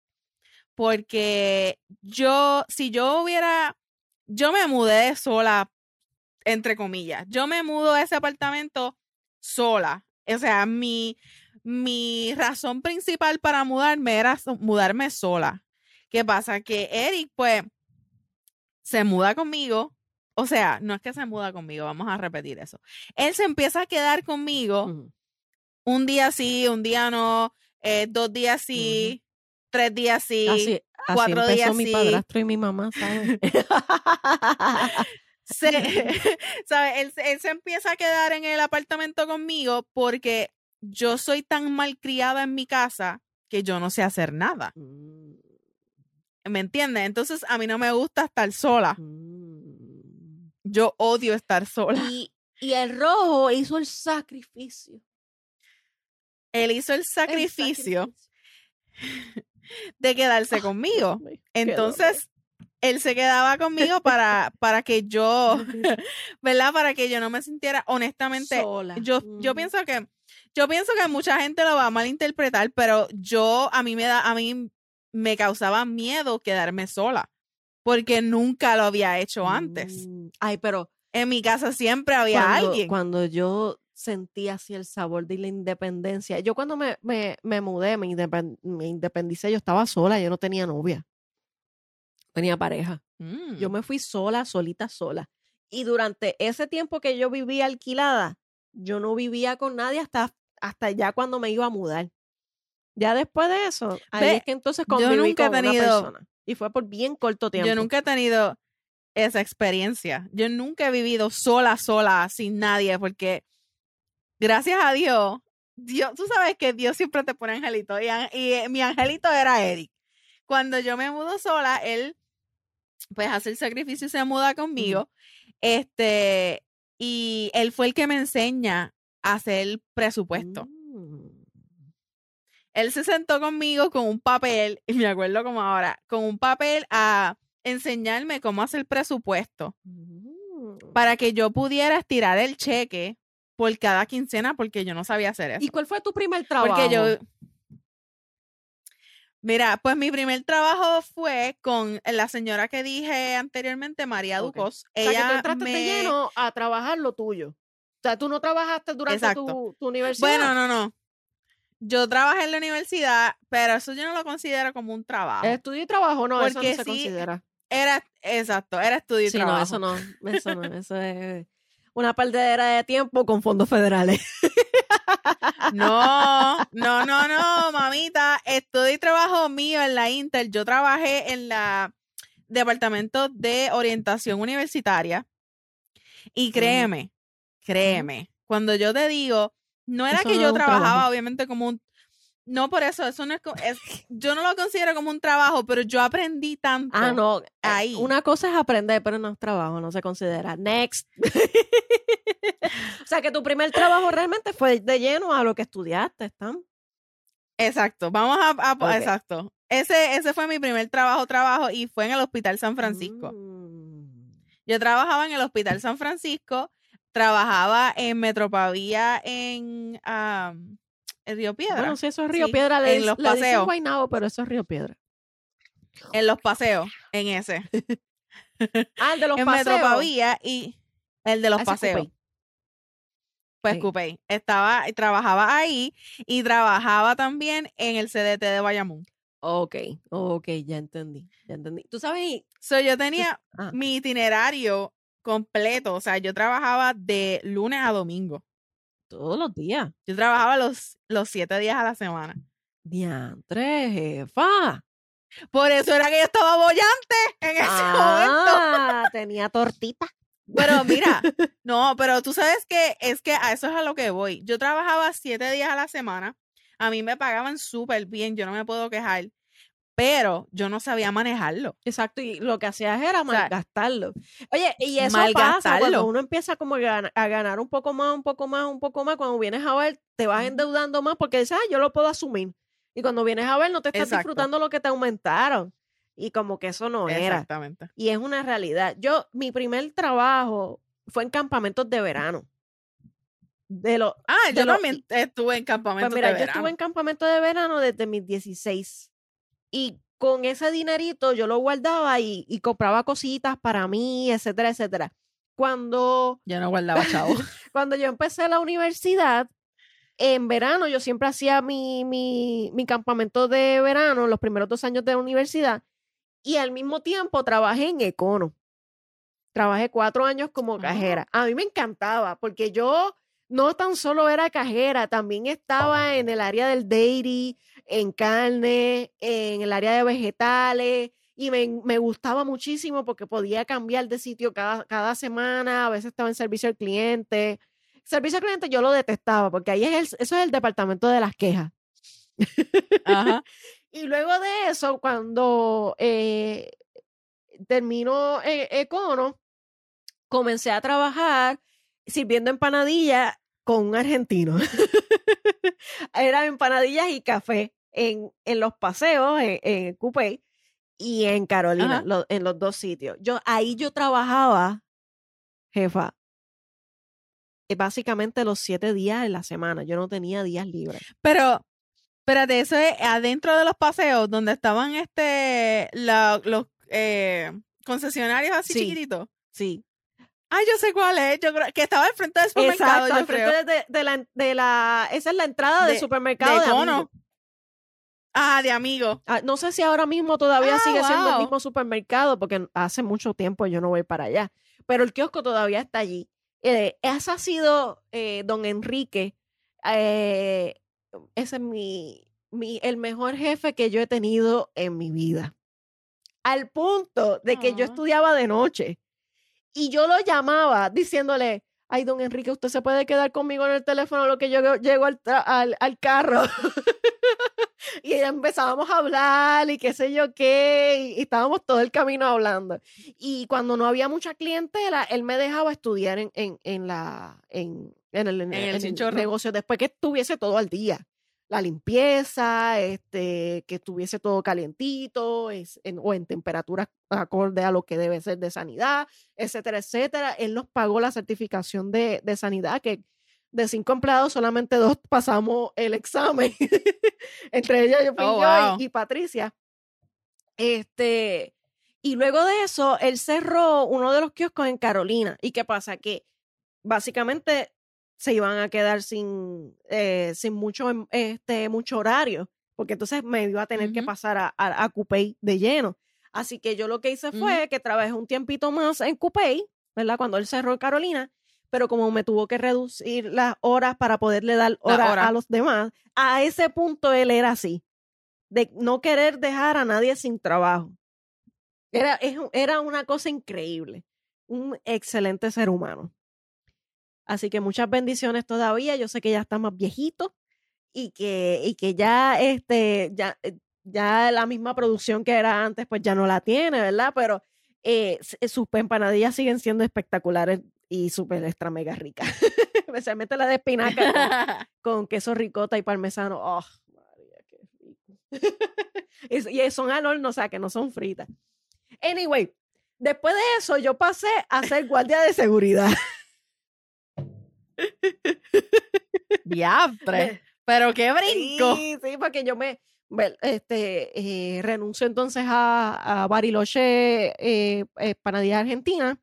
Porque yo, si yo hubiera, yo me mudé sola, entre comillas, yo me mudo a ese apartamento sola. O sea, mi, mi razón principal para mudarme era mudarme sola. ¿Qué pasa? Que Eric, pues, se muda conmigo. O sea, no es que se muda conmigo, vamos a repetir eso. Él se empieza a quedar conmigo un día sí, un día no, eh, dos días sí, tres días sí. Así, así cuatro empezó días mi sí. padrastro y mi mamá, ¿sabes? se, ¿sabe? Él, se- él se empieza a quedar en el apartamento conmigo porque yo soy tan malcriada en mi casa que yo no sé hacer nada. Mm, ¿Me entiendes? Entonces a mí no me gusta estar sola. mm. Yo odio estar sola. Y, y el rojo hizo el sacrificio. Él hizo el el sacrificio de quedarse conmigo. Entonces, él se quedaba conmigo para, para que yo. ¿verdad? Para que yo no me sintiera, honestamente, sola. yo, yo pienso que, yo pienso que mucha gente lo va a malinterpretar, pero yo, a mí me da, a mí me causaba miedo quedarme sola, porque nunca lo había hecho antes. Mm, Ay, pero En mi casa siempre había cuando, alguien. cuando yo sentí así el sabor de la independencia, yo cuando me, me, me mudé, me, independ- me independicé, yo estaba sola, yo no tenía novia, tenía pareja. Yo Mm. me fui sola, solita, sola. Y durante ese tiempo que yo vivía alquilada, yo no vivía con nadie hasta, hasta ya cuando me iba a mudar. Ya después de eso, ahí Ve, es que entonces yo conviví nunca he con una tenido- persona. Y fue por bien corto tiempo. Yo nunca he tenido esa experiencia. Yo nunca he vivido sola, sola, sin nadie, porque gracias a Dios, Dios, tú sabes que Dios siempre te pone angelito y, eh, mi angelito era Eric. Cuando yo me mudo sola, él pues hace el sacrificio y se muda conmigo. Este, y él fue el que me enseña a hacer presupuesto. Mm. Él se sentó conmigo con un papel, y me acuerdo como ahora, con un papel a enseñarme cómo hacer presupuesto Mm. para que yo pudiera estirar el cheque por cada quincena porque yo no sabía hacer eso. ¿Y cuál fue tu primer trabajo? Porque yo Mira, pues mi primer trabajo fue con la señora que dije anteriormente, María Ok. Ducos. O sea, que tú Ella entraste me- lleno a trabajar lo tuyo. O sea, tú no trabajaste durante tu, tu universidad. Bueno, no, no. Yo trabajé en la universidad, pero eso yo no lo considero como un trabajo. Estudio y trabajo, no, eso no se sí, considera. Era, exacto, era estudio y Sí, trabajo. no, eso no, eso no, eso es una perdedera de tiempo con fondos federales. No, no, no, no, mamita. Estudio y trabajo mío en la Intel. Yo trabajé en la departamento de orientación universitaria. Y créeme, créeme, cuando yo te digo, no era Eso que yo trabajaba, trabajo. obviamente, como un. No por eso, eso no es, es- Yo no lo considero como un trabajo, pero yo aprendí tanto. Ah, no. eh, Ahí. Una cosa es aprender, pero no es trabajo, no se considera. Next. o sea que tu primer trabajo realmente fue de lleno a lo que estudiaste, ¿están? Exacto, vamos a, exacto. Ese, ese fue mi primer trabajo, trabajo, y fue en el Hospital San Francisco. Mm. Yo trabajaba en el Hospital San Francisco, trabajaba en Metropavía en, en Río Piedra, Bueno, sí, eso es Río Sí, Piedra. Le, en los le paseos. Guaynabo, pero eso es Río Piedra. en los paseos, en ese, Ah, el de los en paseos. Metropavía y el de los Ah, paseos. Pues Sí. Coupey. Estaba, trabajaba ahí y trabajaba también en el CDT de Bayamón. Ok, ok, ya entendí, ya entendí. Tú sabes, So, yo tenía ah, mi itinerario completo, o sea, yo trabajaba de lunes a domingo. Todos los días. Yo trabajaba los, los siete días a la semana. Diantre, jefa. Por eso era que yo estaba bollante en ese momento. Ah, tenía tortita. Pero mira, no, pero tú sabes que es que a eso es a lo que voy. Yo trabajaba siete días a la semana. A mí me pagaban súper bien, yo no me puedo quejar. Pero yo no sabía manejarlo. Exacto, y lo que hacías era malgastarlo. Oye, y eso pasa cuando uno empieza como a gan- a ganar un poco más, un poco más, un poco más, cuando vienes a ver, te vas endeudando más porque dices, ah, yo lo puedo asumir. Y cuando vienes a ver, no te estás Exacto. disfrutando lo que te aumentaron. Y como que eso no era. Exactamente. Y es una realidad. Yo, mi primer trabajo fue en campamentos de verano. De los Ah, de yo lo- también estuve en Pues campamentos mira, de yo verano. estuve en campamento de verano desde mis 16. Y con ese dinerito yo lo guardaba y, y compraba cositas para mí, etcétera, etcétera. Cuando, Yo no guardaba chavo. cuando yo empecé la universidad, en verano yo siempre hacía mi, mi, mi campamento de verano, los primeros dos años de la universidad, y al mismo tiempo trabajé en Econo. Trabajé cuatro años como cajera. A mí me encantaba porque yo no tan solo era cajera, también estaba en el área del dairy, en carne, en el área de vegetales, y me, me gustaba muchísimo porque podía cambiar de sitio cada, cada semana, a veces estaba en servicio al cliente. Servicio al cliente yo lo detestaba porque ahí es el, eso es el departamento de las quejas. Ajá. Y luego de eso, cuando eh, terminó eh, Econo, comencé a trabajar sirviendo empanadillas con un argentino. Eran empanadillas y café en, en los paseos, en, en Coupé y en Carolina, lo- en los dos sitios. Yo, ahí yo trabajaba, jefa, eh, básicamente los siete días de la semana. Yo no tenía días libres. Pero, espérate, eso es adentro de los paseos donde estaban este la- los eh, concesionarios así Sí. chiquititos. Sí. Ay, yo sé cuál es. Yo creo que estaba al frente del supermercado, Exacto, yo creo. de, de la, de la- esa es la entrada del De- supermercado de de, Cono. Amigo. Ah, de amigo. Ah, no sé si ahora mismo todavía Ah, sigue siendo el mismo supermercado, porque hace mucho tiempo yo no voy para allá, pero el kiosco todavía está allí. Eh, ese ha sido eh, don Enrique, eh, ese es mi, mi, el mejor jefe que yo he tenido en mi vida. Al punto de que yo Ah. estudiaba de noche y yo lo llamaba diciéndole, ay, don Enrique, usted se puede quedar conmigo en el teléfono lo que yo llego al, al, al carro. y ya empezábamos a hablar y qué sé yo qué, y, estábamos todo el camino hablando. Y cuando no había mucha clientela, él me dejaba estudiar en, en, en la, en, en el, el negocio después que estuviese todo al día. La limpieza, este, que estuviese todo calientito es- en- o en temperaturas acorde a lo que debe ser de sanidad, etcétera, etcétera. Él nos pagó la certificación de, de sanidad, que de cinco empleados solamente dos pasamos el examen. Entre ellas yo, fui Oh, yo y- y, Patricia. Este, y luego de eso, él cerró uno de los kioscos en Carolina. ¿Y qué pasa? Que básicamente se iban a quedar sin, eh, sin mucho, em- este, mucho horario, porque entonces me iba a tener que pasar a, a, de lleno. Así que yo lo que hice fue que trabajé un tiempito más en Coupey, ¿verdad? Cuando él cerró Carolina, pero como me tuvo que reducir las horas para poderle dar horas hora. a los demás, a ese punto él era así, de no querer dejar a nadie sin trabajo. Era, era una cosa increíble, un excelente ser humano. Así que muchas bendiciones todavía. Yo sé que ya está más viejito y que, y que ya, este, ya, eh, ya la misma producción que era antes, pues ya no la tiene, ¿verdad? Pero eh, s- sus empanadillas siguen siendo espectaculares y súper extra mega ricas. especialmente la de espinaca con, con queso ricota y parmesano. ¡Oh, María, qué rico! y, y son al horno, o sea, que no son fritas. Anyway, después de eso yo pasé a ser guardia de seguridad. Diabtre. Pero qué brinco. Sí, sí, porque yo me este, eh, renuncio entonces a, a Bariloche, eh, eh, Panadilla Argentina,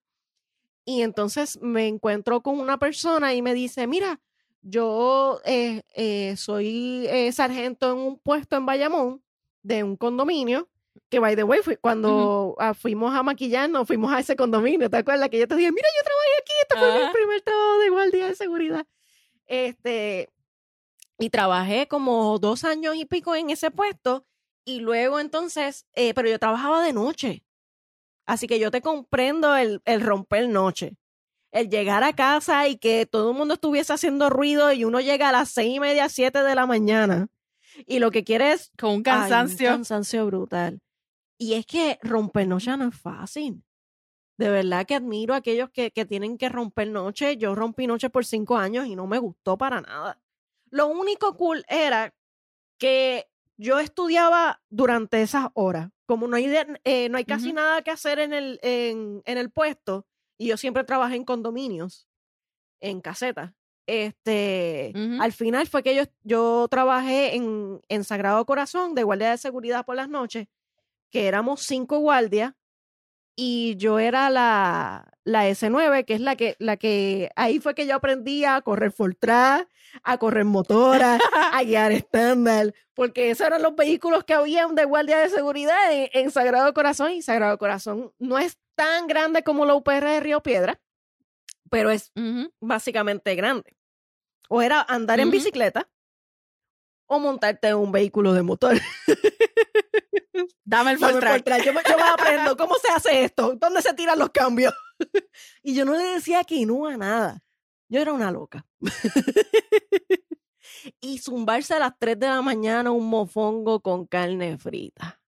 y entonces me encuentro con una persona y me dice, mira, yo eh, eh, soy sargento en un puesto en Bayamón de un condominio, que by the way, fui- cuando ah, fuimos a maquillarnos, fuimos a ese condominio, ¿te acuerdas? Que yo te dije, mira, yo trabajé aquí, este fue mi Ajá. primer trabajo de guardia de seguridad. Este, y trabajé como dos años y pico en ese puesto, y luego entonces, eh, pero yo trabajaba de noche. Así que yo te comprendo el, el romper noche. El llegar a casa y que todo el mundo estuviese haciendo ruido y uno llega a las seis y media, siete de la mañana. Y lo que quiere es Con un Ay, un cansancio. cansancio brutal. Y es que romper noche no es fácil. De verdad que admiro a aquellos que, que tienen que romper noche. Yo rompí noche por cinco años y no me gustó para nada. Lo único cool era que yo estudiaba durante esas horas. Como no hay, de- eh, no hay casi nada que hacer en el, en, en el puesto, y yo siempre trabajé en condominios, en casetas. Este, al final fue que yo, yo trabajé en, en Sagrado Corazón de guardia de seguridad por las noches, que éramos cinco guardias, y yo era la, la S9, que es la que, la que, ahí fue que yo aprendí a correr Fortran, a correr motora, a guiar estándar, porque esos eran los vehículos que habían de guardia de seguridad en, en Sagrado Corazón, y Sagrado Corazón no es tan grande como la UPR de Río Piedra, pero es básicamente grande. O era andar en bicicleta o montarte en un vehículo de motor. Dame el full track. Yo, me- yo me aprendo cómo se hace esto, dónde se tiran los cambios. y yo no le decía que no a nada. Yo era una loca. y zumbarse a las 3 de la mañana un mofongo con carne frita.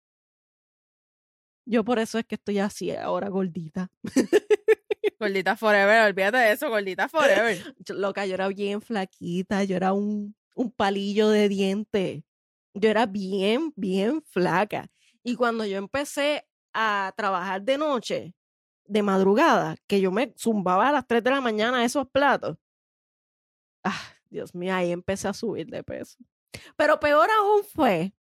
Yo por eso es que estoy así ahora gordita. Gordita forever, olvídate de eso, gordita forever. Yo- loca, yo era bien flaquita, yo era un, un palillo de diente. Yo era bien, bien flaca. Y cuando yo empecé a trabajar de noche, de madrugada, que yo me zumbaba a las 3 de la mañana esos platos, ah, Dios mío, ahí empecé a subir de peso. Pero peor aún fue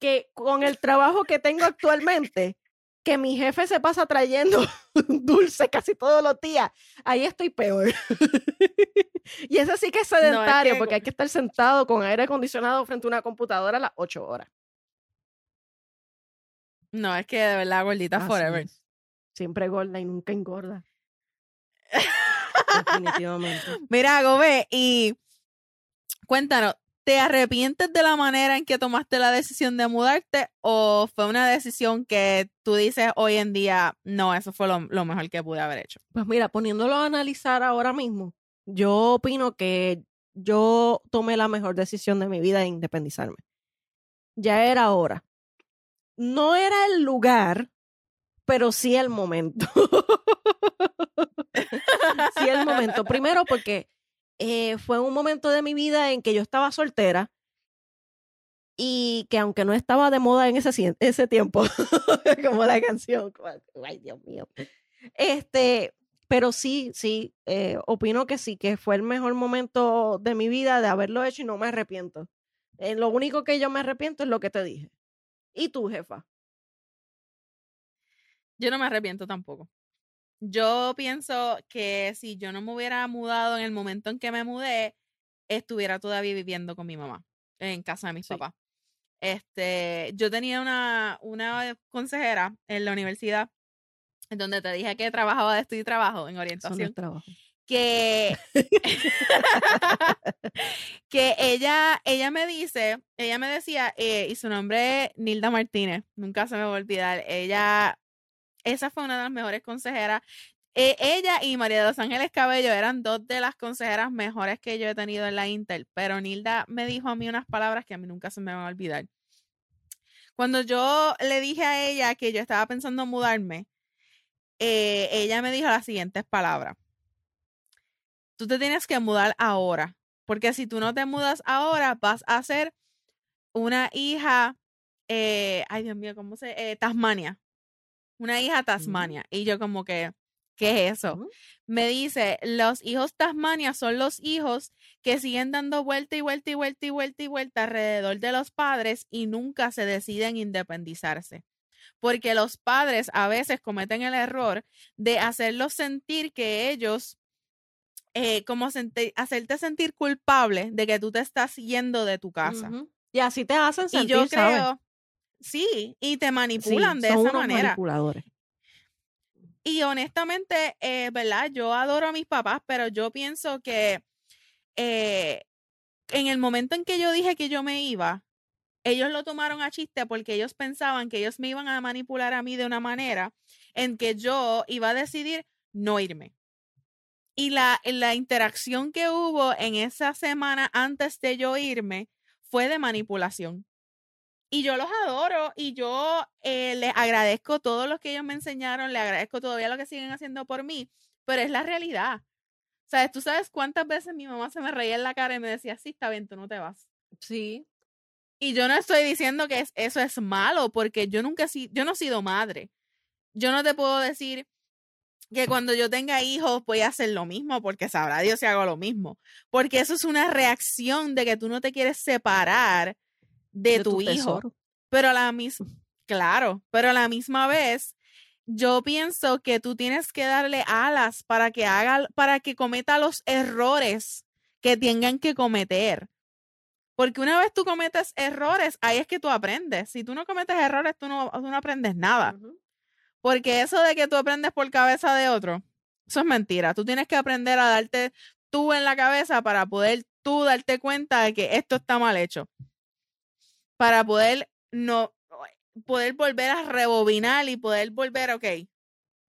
que con el trabajo que tengo actualmente, que mi jefe se pasa trayendo dulce casi todos los días, ahí estoy peor. y eso sí que es sedentario, que- porque hay que estar sentado con aire acondicionado frente a una computadora a las 8 horas. No, es que de verdad, gordita Así forever. es. Siempre gorda y nunca engorda. Definitivamente. Mira, Gobe, y cuéntanos, ¿te arrepientes de la manera en que tomaste la decisión de mudarte o fue una decisión que tú dices hoy en día, no, eso fue lo, lo mejor que pude haber hecho? Pues mira, poniéndolo a analizar ahora mismo, yo opino que yo tomé la mejor decisión de mi vida de independizarme. Ya era hora. No era el lugar, pero sí el momento. sí el momento. Primero porque eh, fue un momento de mi vida en que yo estaba soltera y que aunque no estaba de moda en ese, tiempo, como la canción, ay Dios mío, este, pero sí, sí, eh, opino que sí, que fue el mejor momento de mi vida de haberlo hecho y no me arrepiento. Eh, lo único que yo me arrepiento es lo que te dije. ¿Y tú, jefa? Yo no me arrepiento tampoco. Yo pienso que si yo no me hubiera mudado en el momento en que me mudé, estuviera todavía viviendo con mi mamá en casa de mis Sí. papás. Este, yo tenía una, una consejera en la universidad, en donde te dije que trabajaba de estudio y trabajo en Eso no orientación, es trabajo. Que, que ella, ella me dice, ella me decía, eh, y su nombre es Nilda Martínez, nunca se me va a olvidar, ella, esa fue una de las mejores consejeras. Eh, ella y María de los Ángeles Cabello eran dos de las consejeras mejores que yo he tenido en la Intel, pero Nilda me dijo a mí unas palabras que a mí nunca se me van a olvidar. Cuando yo le dije a ella que yo estaba pensando en mudarme, eh, ella me dijo las siguientes palabras tú te tienes que mudar ahora, porque si tú no te mudas ahora, vas a ser una hija, eh, ay Dios mío, ¿cómo se? Eh, Tasmania. Una hija Mm. Tasmania. Y yo como que, ¿qué es eso? Me dice, los hijos Tasmania son los hijos que siguen dando vuelta y vuelta y vuelta y vuelta y vuelta alrededor de los padres y nunca se deciden independizarse. Porque los padres a veces cometen el error de hacerlos sentir que ellos, eh, como senti- hacerte sentir culpable de que tú te estás yendo de tu casa. Y así te hacen Y sentir, yo ¿sabes? creo, sí, y te Sí, manipulan de son esa unos manera. manipuladores. Y honestamente, eh, ¿verdad? Yo adoro a mis papás, pero yo pienso que eh, en el momento en que yo dije que yo me iba, ellos lo tomaron a chiste porque ellos pensaban que ellos me iban a manipular a mí de una manera en que yo iba a decidir no irme. Y la, la interacción que hubo en esa semana antes de yo irme fue de manipulación. Y yo los adoro y yo eh, les agradezco todo lo que ellos me enseñaron, les agradezco todavía lo que siguen haciendo por mí, pero es la realidad. ¿Sabes? Tú sabes cuántas veces mi mamá se me reía en la cara y me decía, sí, está bien, tú no te vas. Sí. Y yo no estoy diciendo que es- eso es malo, porque yo nunca yo no he sido madre. Yo no te puedo decir que cuando yo tenga hijos voy a hacer lo mismo, porque sabrá Dios si hago lo mismo. Porque eso es una reacción de que tú no te quieres separar de, tu, hijo. tesoro. Pero a la misma, claro, pero a la misma vez, yo pienso que tú tienes que darle alas para que haga, para que cometa los errores que tengan que cometer. Porque una vez tú cometes errores, ahí es que tú aprendes. Si tú no cometes errores, tú no, tú no aprendes nada. Porque eso de que tú aprendes por cabeza de otro, eso es mentira. Tú tienes que aprender a darte tú en la cabeza para poder tú darte cuenta de que esto está mal hecho. Para poder no poder volver a rebobinar y poder volver, ok,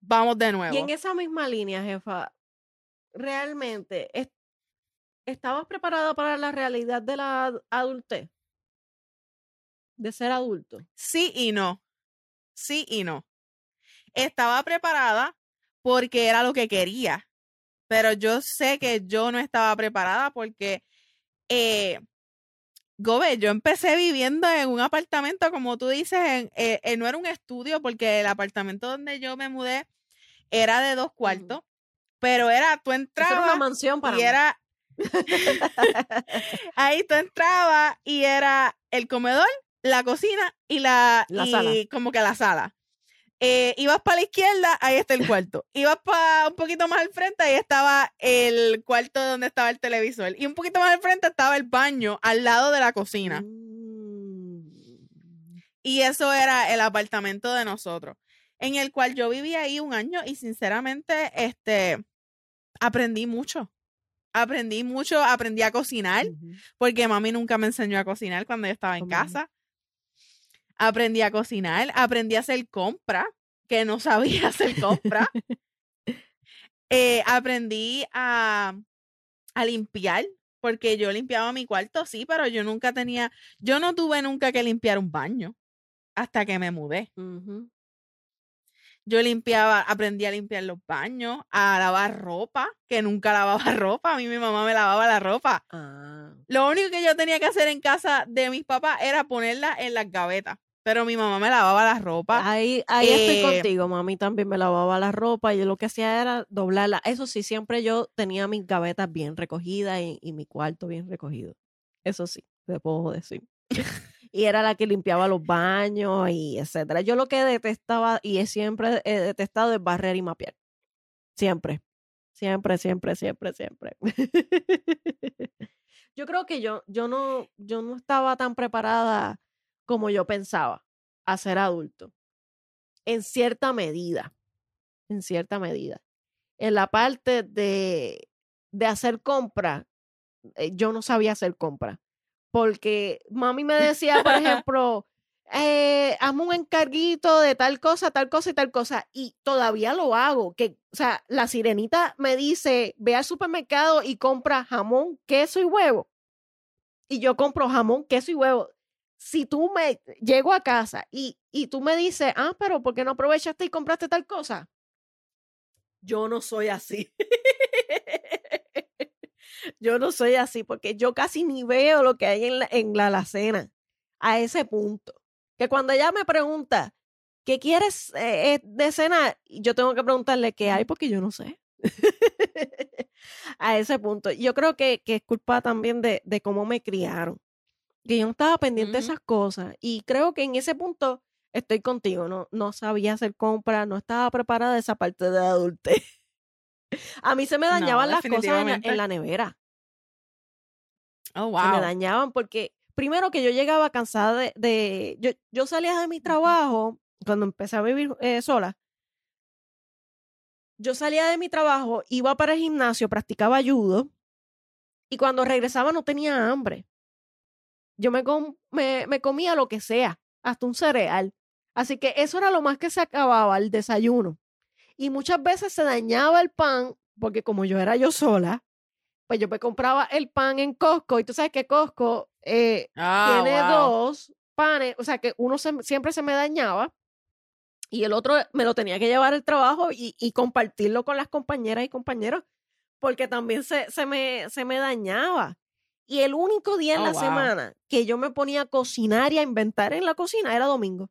vamos de nuevo. Y en esa misma línea, jefa, ¿realmente es- estabas preparada para la realidad de la ad- adultez? De ser adulto. Sí y no. Sí y no. Estaba preparada porque era lo que quería, pero yo sé que yo no estaba preparada porque, eh, Gobe, yo empecé viviendo en un apartamento, como tú dices, en, eh, eh, no era un estudio porque el apartamento donde yo me mudé era de dos cuartos, pero era, tú Eso era una entrabas mansión para y mí. era, ahí tú entrabas y era el comedor, la cocina y la, La y sala. como que la sala. Eh, ibas para la izquierda, ahí está el cuarto. Ibas para un poquito más al frente, ahí estaba el cuarto donde estaba el televisor. Y un poquito más al frente estaba el baño al lado de la cocina. Mm. Y eso era el apartamento de nosotros, en el cual yo viví ahí un año y sinceramente, este, aprendí mucho. Aprendí mucho, aprendí a cocinar, porque mami nunca me enseñó a cocinar cuando yo estaba en casa. Aprendí a cocinar, aprendí a hacer compra, que no sabía hacer compra. Eh, aprendí a, a limpiar, porque yo limpiaba mi cuarto, sí, pero yo nunca tenía, yo no tuve nunca que limpiar un baño hasta que me mudé. Yo limpiaba, aprendí a limpiar los baños, a lavar ropa, que nunca lavaba ropa, a mí mi mamá me lavaba la ropa. Ah. Lo único que yo tenía que hacer en casa de mis papás era ponerla en las gavetas, pero mi mamá me lavaba la ropa. Ahí, ahí estoy Eh, contigo, mami también me lavaba la ropa y yo lo que hacía era doblarla. Eso sí, siempre yo tenía mis gavetas bien recogidas y, y mi cuarto bien recogido. Eso sí, te puedo decir. y era la que limpiaba los baños y etcétera. Yo lo que detestaba y he siempre he detestado es barrer y mapear. Siempre. Siempre, siempre, siempre, siempre. yo creo que yo, yo no, yo no estaba tan preparada como yo pensaba a ser adulto. En cierta medida. En cierta medida. En la parte de, de hacer compra, eh, yo no sabía hacer compra. Porque mami me decía, por ejemplo, eh, hazme un encarguito de tal cosa, tal cosa y tal cosa. Y todavía lo hago. Que, o sea, la sirenita me dice, ve al supermercado y compra jamón, queso y huevo. Y yo compro jamón, queso y huevo. Si tú me llego a casa y, y tú me dices, ah, pero ¿por qué no aprovechaste y compraste tal cosa? Yo no soy así. yo no soy así porque yo casi ni veo lo que hay en la, en la alacena a ese punto. Que cuando ella me pregunta, ¿qué quieres eh, eh, de cenar? Yo tengo que preguntarle qué hay porque yo no sé. a ese punto. Yo creo que, que es culpa también de, de, cómo me criaron. Que yo no estaba pendiente de esas cosas. Y creo que en ese punto estoy contigo. No, no sabía hacer compras, no estaba preparada de esa parte de adultez. A mí se me dañaban las cosas en la, nevera. Oh, wow. Se me dañaban porque, primero que yo llegaba cansada de. de yo, yo salía de mi trabajo cuando empecé a vivir eh, sola yo salía de mi trabajo, iba para el gimnasio, practicaba judo y cuando regresaba no tenía hambre. Yo me, me, comía lo que sea, hasta un cereal. Así que eso era lo más que se acababa, el desayuno. Y muchas veces se dañaba el pan, porque como yo era yo sola, pues yo me compraba el pan en Costco y tú sabes que Costco eh, ah, tiene dos panes, o sea que uno siempre se me dañaba y el otro me lo tenía que llevar al trabajo y, compartirlo con las compañeras y compañeros, porque también se, se, me, se me dañaba. Y el único día en oh, la semana que yo me ponía a cocinar y a inventar en la cocina era domingo.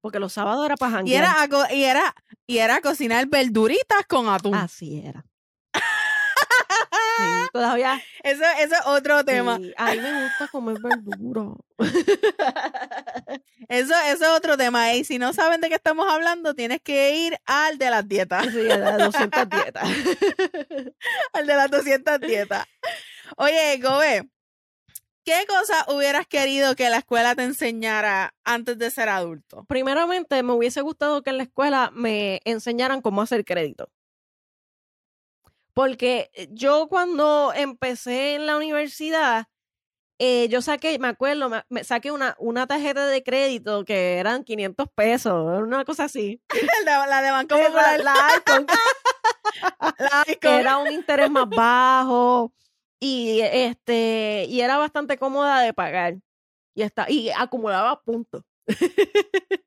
Porque los sábados era para y era, y era Y era cocinar verduritas con atún. Así era. todavía. Eso, eso es otro tema. a mí me gusta comer verdura. Eso, eso es otro tema. Y si no saben de qué estamos hablando, tienes que ir al de las dietas. Sí, a las 200 dietas. al de las 200 dietas. Oye, Gobe, ¿qué cosa hubieras querido que la escuela te enseñara antes de ser adulto? Primeramente, me hubiese gustado que en la escuela me enseñaran cómo hacer crédito. Porque eh, yo cuando empecé en la universidad, eh, yo saqué, me acuerdo, me, saqué una, una tarjeta de crédito que eran 500 pesos, una cosa así. la de Banco La, la que era un interés más bajo y, este, y era bastante cómoda de pagar. Y, está, y acumulaba puntos.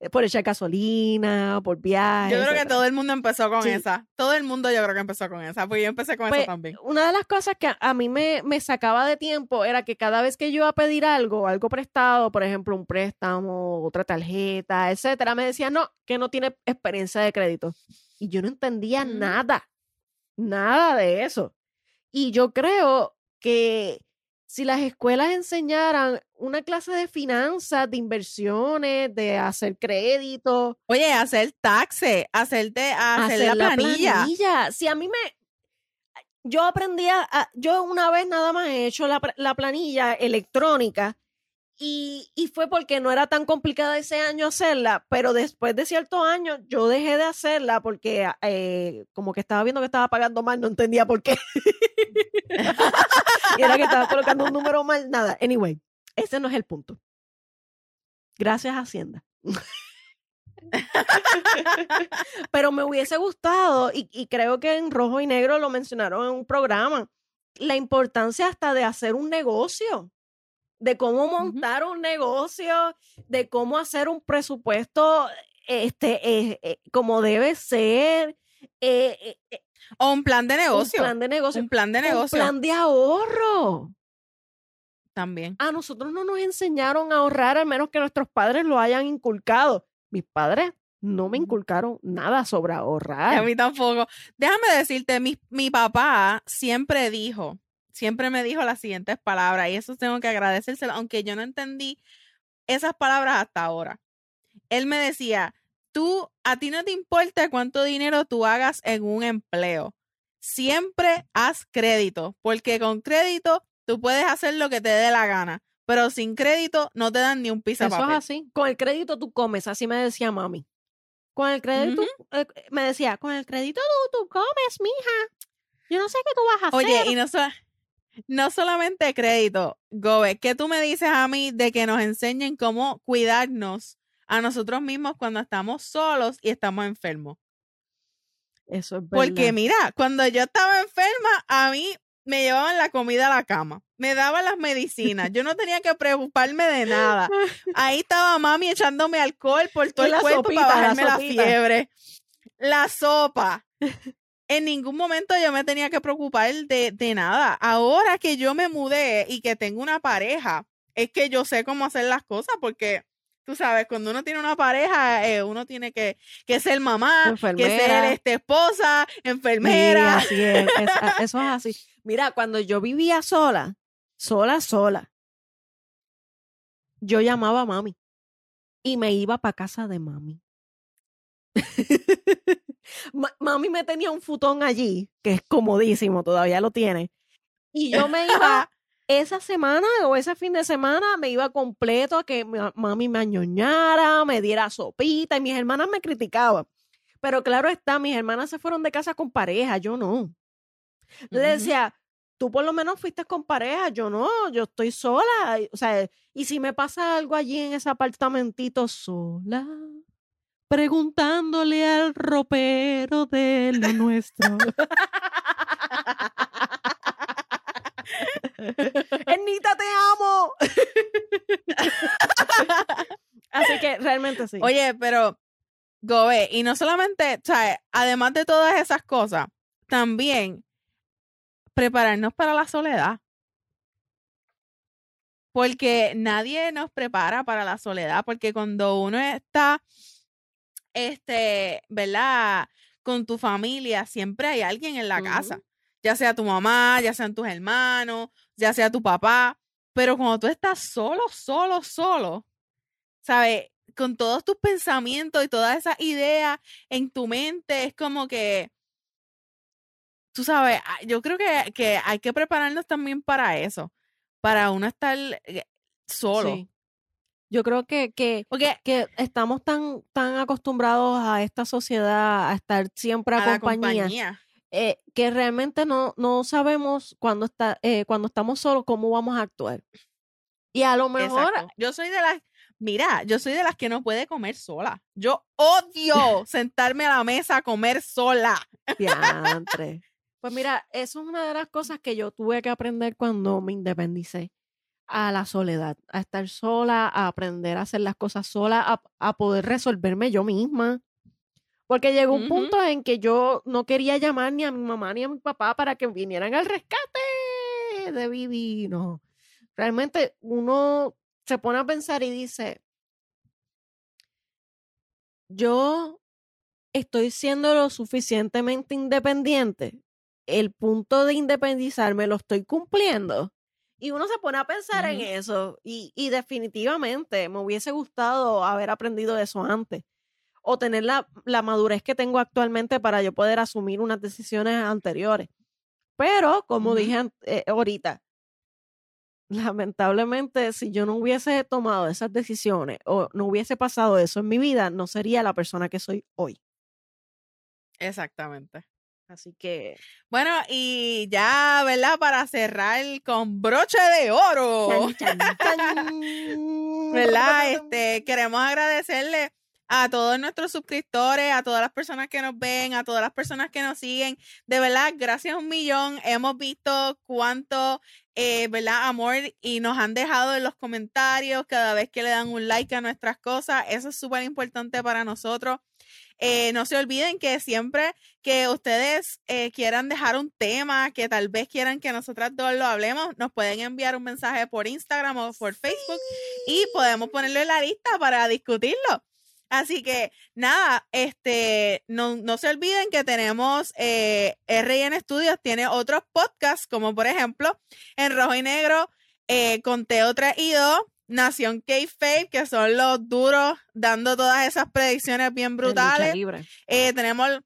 Eh, por echar gasolina, por viajes. Yo creo que todo el mundo empezó con esa. Todo el mundo yo creo que empezó con esa, porque yo empecé con esa pues, también. Una de las cosas que a mí me, me sacaba de tiempo era que cada vez que yo iba a pedir algo, algo prestado, por ejemplo, un préstamo, otra tarjeta, etcétera, me decían, no, que no tiene experiencia de crédito. Y yo no entendía mm. nada, nada de eso. Y yo creo que si las escuelas enseñaran una clase de finanzas, de inversiones, de hacer crédito. Oye, hacer taxe, hacerte, hacer, la, planilla. Si a mí me, yo aprendí a, yo una vez nada más he hecho la, la planilla electrónica y, fue porque no era tan complicada ese año hacerla, pero después de ciertos años yo dejé de hacerla porque eh, como que estaba viendo que estaba pagando mal, no entendía por qué. y era que estaba colocando un número mal, nada. Anyway, ese no es el punto. Gracias, Hacienda. pero me hubiese gustado, y creo que en rojo y negro lo mencionaron en un programa, la importancia hasta de hacer un negocio de cómo montar un negocio, de cómo hacer un presupuesto este, eh, eh, como debe ser. Eh, o un plan de negocio. Un plan de negocio. Un plan de negocio. Un plan de ahorro. También. A nosotros no nos enseñaron a ahorrar, al menos que nuestros padres lo hayan inculcado. Mis padres no me inculcaron nada sobre ahorrar. A mí tampoco. Déjame decirte, mi, mi papá siempre dijo, siempre me dijo las siguientes palabras y eso tengo que agradecérselo, aunque yo no entendí esas palabras hasta ahora. Él me decía, tú, a ti no te importa cuánto dinero tú hagas en un empleo. Siempre haz crédito, porque con crédito tú puedes hacer lo que te dé la gana, pero sin crédito no te dan ni un piso Eso es así. Con el crédito tú comes, así me decía mami. Con el crédito, eh, me decía, con el crédito tú, tú comes, mija. Yo no sé qué tú vas a hacer. Oye, y no, no solamente crédito, Gobe, ¿qué tú me dices a mí de que nos enseñen cómo cuidarnos a nosotros mismos cuando estamos solos y estamos enfermos? Eso es verdad. Porque mira, cuando yo estaba enferma, a mí me llevaban la comida a la cama, me daban las medicinas, yo no tenía que preocuparme de nada. Ahí estaba mami echándome alcohol por todo el cuerpo para bajarme la, la fiebre. La sopa. en ningún momento yo me tenía que preocupar de, de nada. Ahora que yo me mudé y que tengo una pareja, es que yo sé cómo hacer las cosas porque tú sabes, cuando uno tiene una pareja, eh, uno tiene que, que ser mamá, que ser este, esposa, enfermera. así es, eso es así. Mira, cuando yo vivía sola, sola, sola, yo llamaba a mami y me iba para casa de mami. mami me tenía un futón allí, que es comodísimo, todavía lo tiene. Y yo me iba esa semana o ese fin de semana me iba completo a que mami me añoñara, me diera sopita y mis hermanas me criticaban. Pero claro está, mis hermanas se fueron de casa con pareja, yo no. Le decía, tú por lo menos fuiste con pareja, yo no, yo estoy sola. O sea, y si me pasa algo allí en ese apartamentito sola, preguntándole al ropero de lo nuestro. Ernita, te amo. Así que realmente sí. Oye, pero Gobe, y no solamente, sea, además de todas esas cosas, también prepararnos para la soledad. Porque nadie nos prepara para la soledad, porque cuando uno está, este, ¿verdad? Con tu familia, siempre hay alguien en la casa ya sea tu mamá, ya sean tus hermanos, ya sea tu papá, pero cuando tú estás solo, solo, solo, ¿sabes? Con todos tus pensamientos y todas esas ideas en tu mente, es como que, tú sabes, ah, yo creo que, que hay que prepararnos también para eso, para uno estar eh, solo. Yo creo que, que, que estamos tan, tan acostumbrados a esta sociedad, a estar siempre a, compañía, eh, que realmente no, no sabemos cuando, está, eh, cuando estamos solos cómo vamos a actuar. Y a lo mejor... Yo soy de las... Mira, yo soy de las que no puede comer sola. Yo odio sentarme a la mesa a comer sola. Pues mira, eso es una de las cosas que yo tuve que aprender cuando me independicé a la soledad, a estar sola, a aprender a hacer las cosas sola, a, a poder resolverme yo misma. Porque llegó un punto en que yo no quería llamar ni a mi mamá ni a mi papá para que vinieran al rescate de Vivi. No. Realmente uno se pone a pensar y dice, yo estoy siendo lo suficientemente independiente. El punto de independizarme lo estoy cumpliendo. Y uno se pone a pensar en eso. Y, y definitivamente me hubiese gustado haber aprendido eso antes o tener la, madurez que tengo actualmente para yo poder asumir unas decisiones anteriores. Pero, como dije eh, ahorita, lamentablemente, si yo no hubiese tomado esas decisiones o no hubiese pasado eso en mi vida, no sería la persona que soy hoy. Exactamente. Así que. Bueno, y ya, ¿verdad? Para cerrar con broche de oro. ¿Verdad? Este, queremos agradecerle a todos nuestros suscriptores, a todas las personas que nos ven, a todas las personas que nos siguen. De verdad, gracias un millón. Hemos visto cuánto, eh, ¿verdad? Amor y nos han dejado en los comentarios cada vez que le dan un like a nuestras cosas. Eso es súper importante para nosotros. Eh, no se olviden que siempre que ustedes eh, quieran dejar un tema, que tal vez quieran que nosotras dos lo hablemos, nos pueden enviar un mensaje por Instagram o por Facebook y podemos ponerlo en la lista para discutirlo. Así que nada, este, no, no se olviden que tenemos eh, RN Studios, tiene otros podcasts, como por ejemplo en Rojo y Negro, eh, con Teo 3 y 2, Nación K-Fape, que son los duros dando todas esas predicciones bien brutales. Eh, tenemos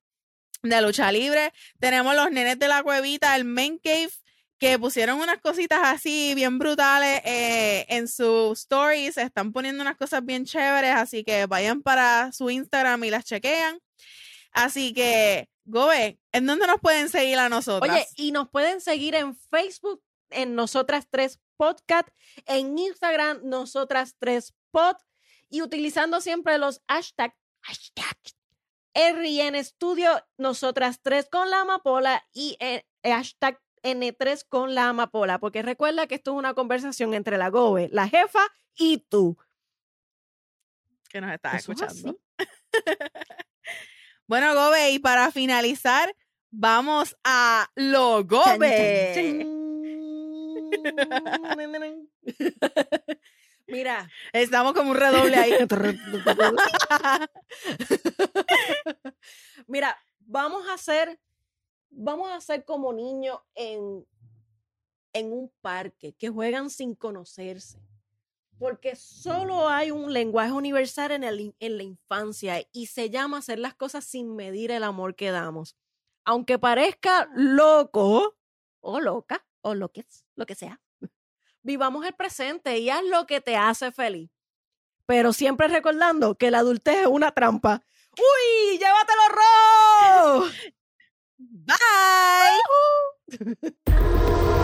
de lucha libre, tenemos los nenes de la cuevita, el main cave que pusieron unas cositas así bien brutales eh, en sus stories, están poniendo unas cosas bien chéveres, así que vayan para su Instagram y las chequean. Así que, Gobe, ¿en dónde nos pueden seguir a nosotros? Oye, y nos pueden seguir en Facebook, en Nosotras Tres Podcast, en Instagram, Nosotras Tres Pod, y utilizando siempre los hashtags, hashtag RN Studio, Nosotras Tres con la amapola y el eh, hashtag N3 con la amapola, porque recuerda que esto es una conversación entre la Gobe, la jefa y tú. Que nos estás escuchando. bueno, Gobe, y para finalizar, vamos a Logobe. Mira, Estamos como un redoble ahí. Mira, vamos a hacer, vamos a hacer como niños en, en un parque que juegan sin conocerse. Porque solo hay un lenguaje universal en, el, en la infancia y se llama hacer las cosas sin medir el amor que damos. Aunque parezca loco o loca o lo que, lo que sea, vivamos el presente y haz lo que te hace feliz. Pero siempre recordando que la adultez es una trampa. ¡Uy! ¡Llévatelo, Ro! Bye.